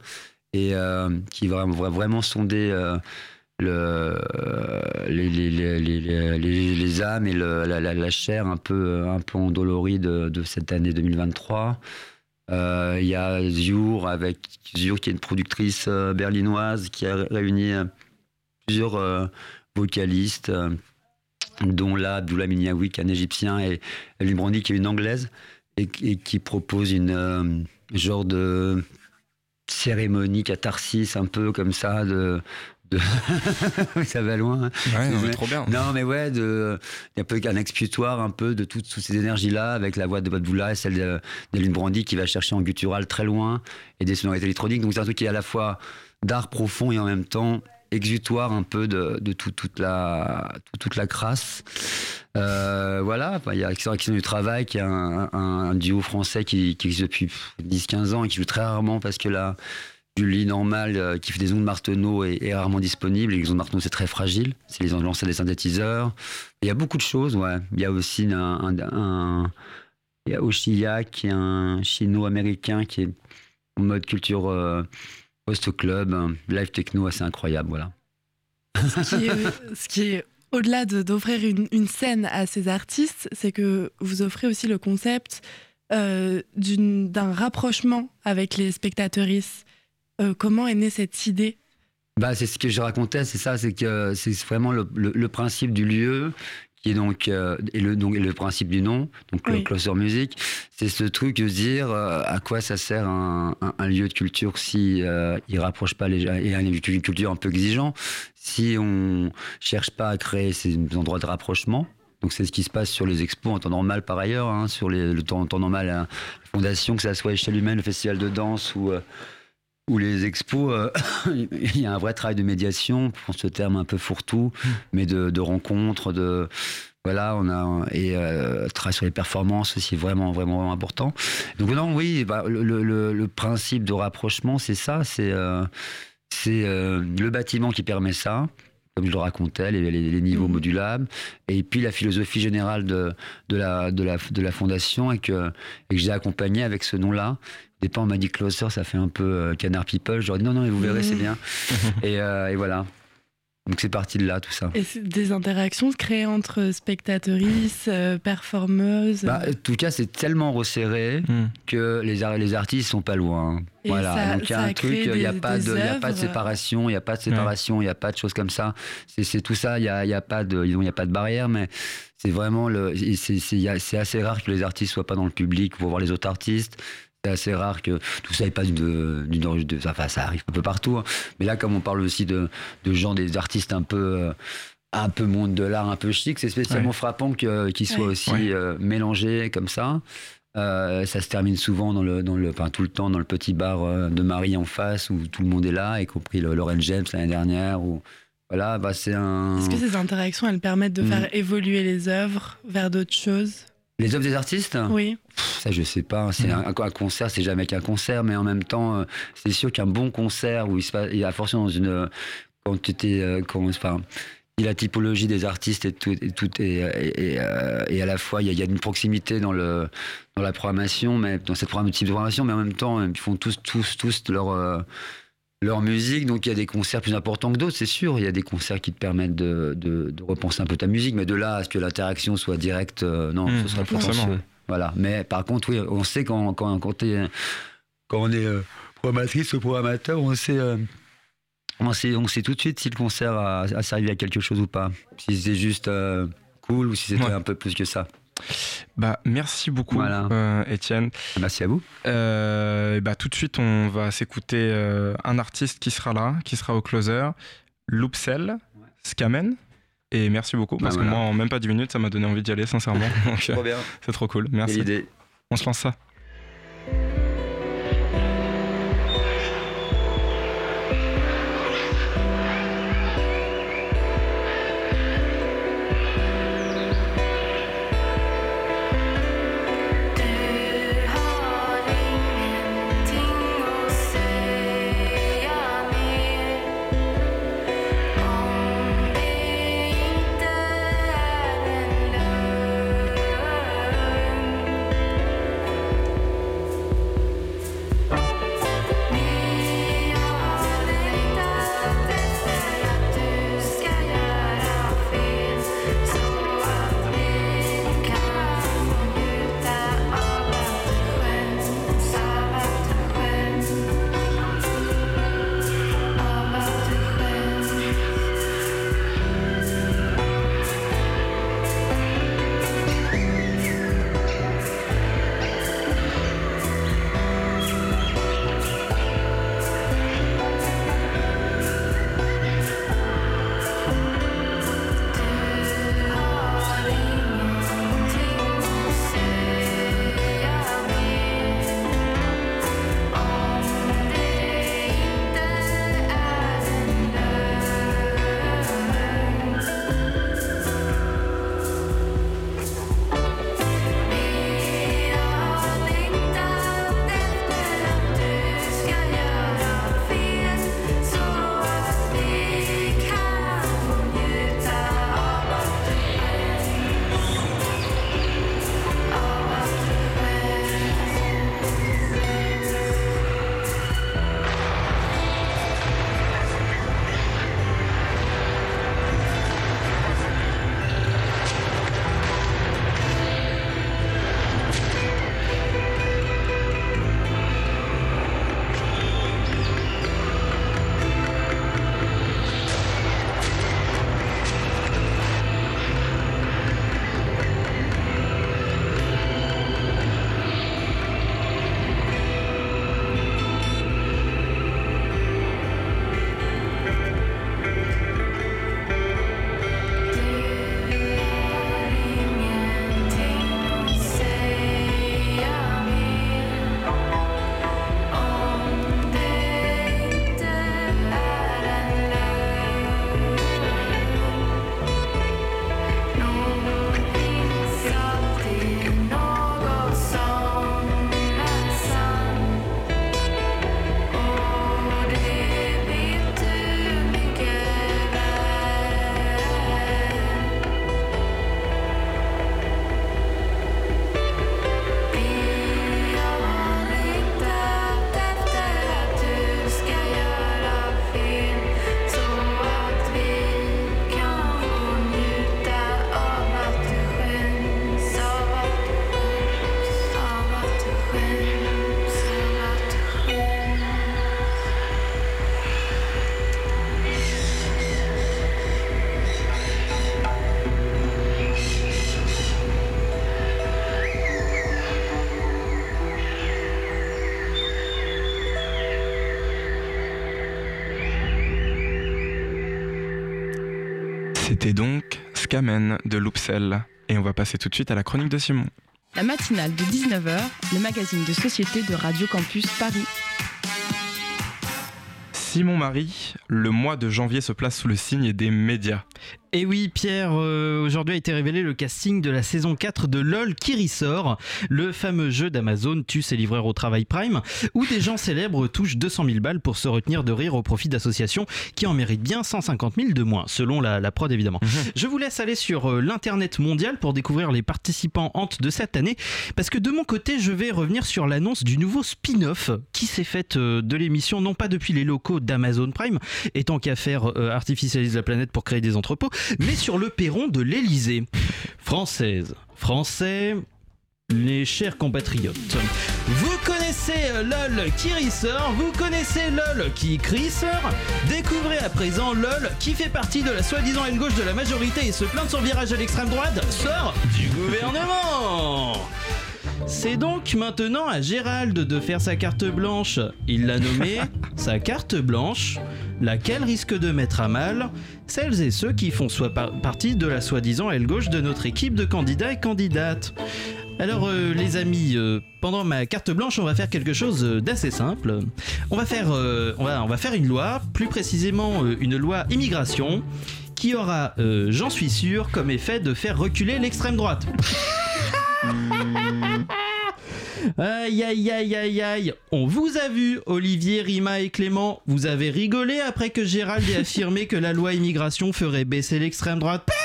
et euh, qui va, vraiment sonder euh, le, les, âmes et la, la, chair un peu, un peu endolorie de, cette année 2023. Il y a Ziour, avec qui est une productrice berlinoise qui a réuni plusieurs vocalistes, euh, dont là Abdullah Miniaoui, un égyptien, et Eline Brandy, qui est une anglaise, et, qui propose une euh, genre de cérémonie catharsis, un peu comme ça, de, ça va loin. Ouais, non, mais, trop bien. Non, mais ouais, de, il y a un peu un expiatoire un peu de toutes, ces énergies-là, avec la voix de Abdullah et celle d'Eline Brandy qui va chercher en guttural très loin et des sonorités électroniques. Donc c'est un truc qui est à la fois d'art profond et en même temps exutoire un peu de, de toute, la, toute la crasse. Euh, voilà, il y a Accident du Travail, qui est un, duo français qui, existe depuis 10-15 ans et qui joue très rarement parce que là, Julie Normal, euh, qui fait des ondes Marteneau, est, rarement disponible. les ondes Marteneau, c'est très fragile. C'est les ondes lancées des synthétiseurs. Il y a beaucoup de choses, ouais. Il y a aussi un, un, il y a Oshiya, qui est un chino-américain qui est en mode culture. Euh, Post Club, live techno assez incroyable, voilà. Ce qui est, au-delà d'offrir une, scène à ces artistes, c'est que vous offrez aussi le concept euh, d'un rapprochement avec les spectateuristes. Euh, comment est née cette idée? Bah, c'est ce que je racontais, c'est ça, c'est que c'est vraiment le, principe du lieu qui est donc euh, et le donc le principe du nom, donc le closer music, c'est ce truc de dire euh, à quoi ça sert un, un, lieu de culture si euh, il rapproche pas les gens et un lieu de culture un peu exigeant, si on cherche pas à créer ces endroits de rapprochement. Donc c'est ce qui se passe sur les expos en temps normal par ailleurs, hein, sur les, le temps, en temps normal, la fondation, que ça soit échelle humaine, le festival de danse ou ou les expos, euh, il y a un vrai travail de médiation, pour ce terme un peu fourre-tout, hmm. mais de, de rencontres, de voilà, on a et euh, travail sur les performances aussi vraiment vraiment important. Donc non, oui, bah, le, le, le, principe de rapprochement, c'est ça, c'est euh, c'est euh, le bâtiment qui permet ça comme je le racontais, les, les, niveaux mmh. modulables, et puis la philosophie générale de, de, la, de, la, de la fondation, et que, et que j'ai accompagné avec ce nom-là. Au départ, on m'a dit Closer, ça fait un peu euh, Canard People. Ai dit non, non, vous verrez, c'est mmh. bien. et, euh, et, voilà. Donc c'est parti de là, tout ça. Et des interactions créées entre spectatrices, euh, performeuses bah, En tout cas, c'est tellement resserré hmm. que les, les artistes sont pas loin. voilà, donc il y a un truc, il n'y a, pas de, a pas de séparation, il n'y a pas de séparation, il n'y a pas de choses comme ça. C'est tout ça, il n'y a, y a, pas de, y a pas de barrière, mais c'est vraiment le, c'est assez rare que les artistes soient pas dans le public pour voir les autres artistes c'est assez rare que tout ça passe de, de, enfin ça arrive un peu partout hein. mais là comme on parle aussi de, de gens des artistes un peu euh, un peu monde de l'art un peu chic c'est spécialement frappant qu'ils soient aussi euh, mélangés comme ça euh, ça se termine souvent dans le, dans le, enfin tout le temps dans le petit bar de Marie en face où tout le monde est là, y compris Lauren James l'année dernière. Ou voilà, bah c'est un. Est-ce que ces interactions elles permettent de mm. faire évoluer les œuvres vers d'autres choses? Les œuvres des artistes Oui. ça, je sais pas. C'est un, concert, c'est jamais qu'un concert, mais en même temps, euh, c'est sûr qu'un bon concert où il se passe, il y a forcément dans une quand tu étais, euh, enfin, la typologie des artistes et tout, et, tout et, euh, et, à la fois il y, a, une proximité dans le dans la programmation, mais dans cette programmation, mais en même temps, ils font tous tous tous leur leur musique. Donc il y a des concerts plus importants que d'autres, c'est sûr. Il y a des concerts qui te permettent de, de, repenser un peu ta musique, mais de là à ce que l'interaction soit directe, euh, non, ce serait forcément. Voilà. Mais par contre, oui, on sait quand, quand, quand, quand on est euh, programmatrice ou programmateur, on sait. Euh, on sait, on sait tout de suite si le concert a, servi à quelque chose ou pas. Si c'est juste cool ou si c'était un peu plus que ça. Bah, merci beaucoup, euh, Étienne. Merci à vous. Euh, bah, tout de suite, on va s'écouter euh, un artiste qui sera là, qui sera au closer, Loopsel, Scamen. Et merci beaucoup, parce bah, que moi, en même pas 10 minutes, ça m'a donné envie d'y aller, sincèrement. C'est trop cool. Merci. On se lance ça. De Loupsel. Et on va passer tout de suite à la chronique de Simon. La matinale de 19h, le magazine de société de Radio Campus Paris. Simon Marie, le mois de janvier se place sous le signe des médias. Et oui, Pierre, euh, aujourd'hui a été révélé le casting de la saison 4 de LOL qui ressort, le fameux jeu d'Amazon tue ses livreurs au travail Prime, où des gens célèbres touchent 200 000 balles pour se retenir de rire au profit d'associations qui en méritent bien 150 000 de moins, selon la, prod évidemment. Mhm. Je vous laisse aller sur euh, l'internet mondial pour découvrir les participants hantes de cette année, parce que de mon côté, je vais revenir sur l'annonce du nouveau spin-off qui s'est faite euh, de l'émission, non pas depuis les locaux d'Amazon Prime, étant qu'à faire artificialise la planète pour créer des entrepôts, mais sur le perron de l'Elysée. Française, français, les chers compatriotes, vous connaissez euh, LOL qui ressort, vous connaissez LOL qui crisseur. Découvrez à présent LOL qui fait partie de la soi-disant aile gauche de la majorité et se plaint de son virage à l'extrême droite, sort du gouvernement. C'est donc maintenant à Gérald de faire sa carte blanche. Il l'a nommée sa carte blanche, laquelle risque de mettre à mal celles et ceux qui font soit par- partie de la soi-disant aile gauche de notre équipe de candidats et candidates. Alors euh, les amis, euh, pendant ma carte blanche, on va faire quelque chose euh, d'assez simple. On va faire, euh, on va, on va faire une loi, plus précisément euh, une loi immigration, qui aura, euh, j'en suis sûr, comme effet de faire reculer l'extrême droite. Aïe aïe aïe aïe aïe On vous a vu, Olivier, Rima et Clément. Vous avez rigolé après que Gérald ait affirmé que la loi immigration ferait baisser l'extrême droite.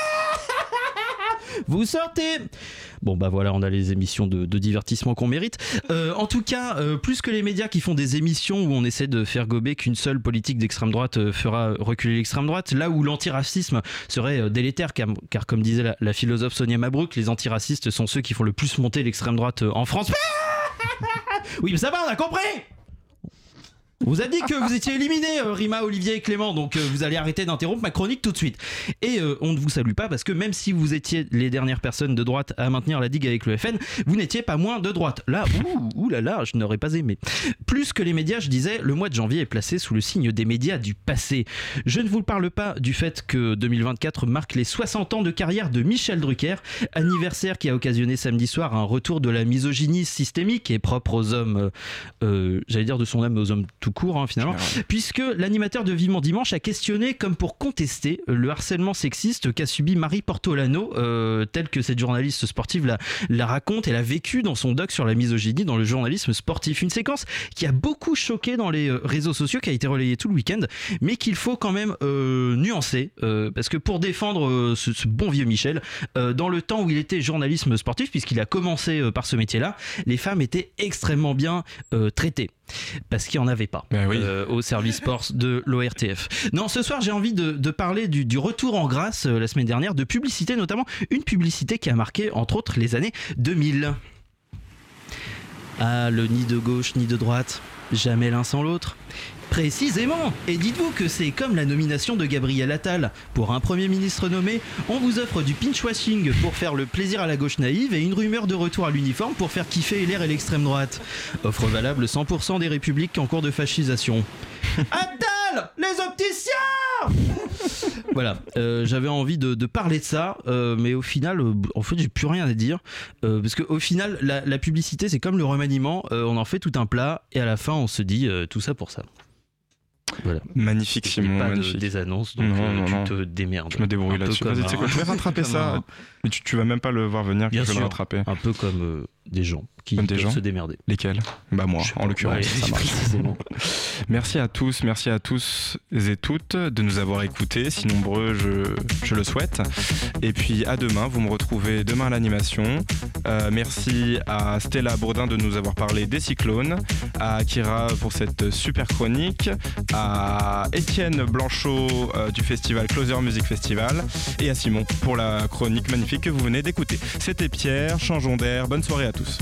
Vous sortez Bon bah voilà, on a les émissions de, divertissement qu'on mérite. Euh, en tout cas, euh, plus que les médias qui font des émissions où on essaie de faire gober qu'une seule politique d'extrême droite euh, fera reculer l'extrême droite, là où l'antiracisme serait délétère, car, comme disait la, philosophe Sonia Mabrouk, les antiracistes sont ceux qui font le plus monter l'extrême droite en France. Oui, mais ça va, on a compris on vous a dit que vous étiez éliminés, euh, Rima, Olivier et Clément, donc euh, vous allez arrêter d'interrompre ma chronique tout de suite. Et euh, on ne vous salue pas parce que même si vous étiez les dernières personnes de droite à maintenir la digue avec le FN, vous n'étiez pas moins de droite. Là, ouh, ouh là là, je n'aurais pas aimé. Plus que les médias, je disais, le mois de janvier est placé sous le signe des médias du passé. Je ne vous parle pas du fait que 2024 marque les 60 ans de carrière de Michel Drucker, anniversaire qui a occasionné samedi soir un retour de la misogynie systémique et propre aux hommes, j'allais dire de son âme, aux hommes tout court hein, finalement, puisque l'animateur de Vivement Dimanche a questionné comme pour contester le harcèlement sexiste qu'a subi Marie Portolano, euh, tel que cette journaliste sportive la, la raconte et l'a vécu dans son doc sur la misogynie dans le journalisme sportif. Une séquence qui a beaucoup choqué dans les euh, réseaux sociaux, qui a été relayée tout le week-end, mais qu'il faut quand même euh, nuancer, euh, parce que pour défendre euh, ce, ce bon vieux Michel, euh, dans le temps où il était journalisme sportif, puisqu'il a commencé euh, par ce métier-là, les femmes étaient extrêmement bien euh, traitées. Parce qu'il n'y en avait pas euh, au service sport de l'ORTF. Non, ce soir, j'ai envie de, de parler du, du retour en grâce euh, la semaine dernière de publicité, notamment une publicité qui a marqué, entre autres, les années 2000. Ah, le ni de gauche ni de droite, jamais l'un sans l'autre. Précisément Et dites-vous que c'est comme la nomination de Gabriel Attal. Pour un Premier ministre nommé, on vous offre du pinch-washing pour faire le plaisir à la gauche naïve et une rumeur de retour à l'uniforme pour faire kiffer l'air et l'extrême droite. Offre valable 100% des républiques en cours de fascisation. Attal Les opticiens Voilà, euh, j'avais envie de, de parler de ça, euh, mais au final, euh, en fait, j'ai plus rien à dire. parce qu'au final, la, la publicité, c'est comme le remaniement, on en fait tout un plat, et à la fin, on se dit tout ça pour ça. Voilà. Magnifique, Simon. pas de- magnifique. des annonces, donc Non, euh, non, tu non. te démerdes. Je me débrouille là-dessus. Vas-y, tu sais quoi, je vais rattraper ça. Mais tu, tu vas même pas le voir venir que Bien je vais le rattraper. Un peu comme euh, des gens qui des gens se démerder. Lesquels? Bah moi, en l'occurrence. Ouais. Merci à tous, merci à tous et toutes de nous avoir écoutés, si nombreux je, je le souhaite. Et puis à demain, vous me retrouvez demain à l'animation. Euh, merci à Stella Bourdin de nous avoir parlé des cyclones, à Akira pour cette super chronique, à Étienne Blanchot euh, du festival Closer Music Festival et à Simon pour la chronique magnifique que vous venez d'écouter. C'était Pierre, changeons d'air, bonne soirée tous.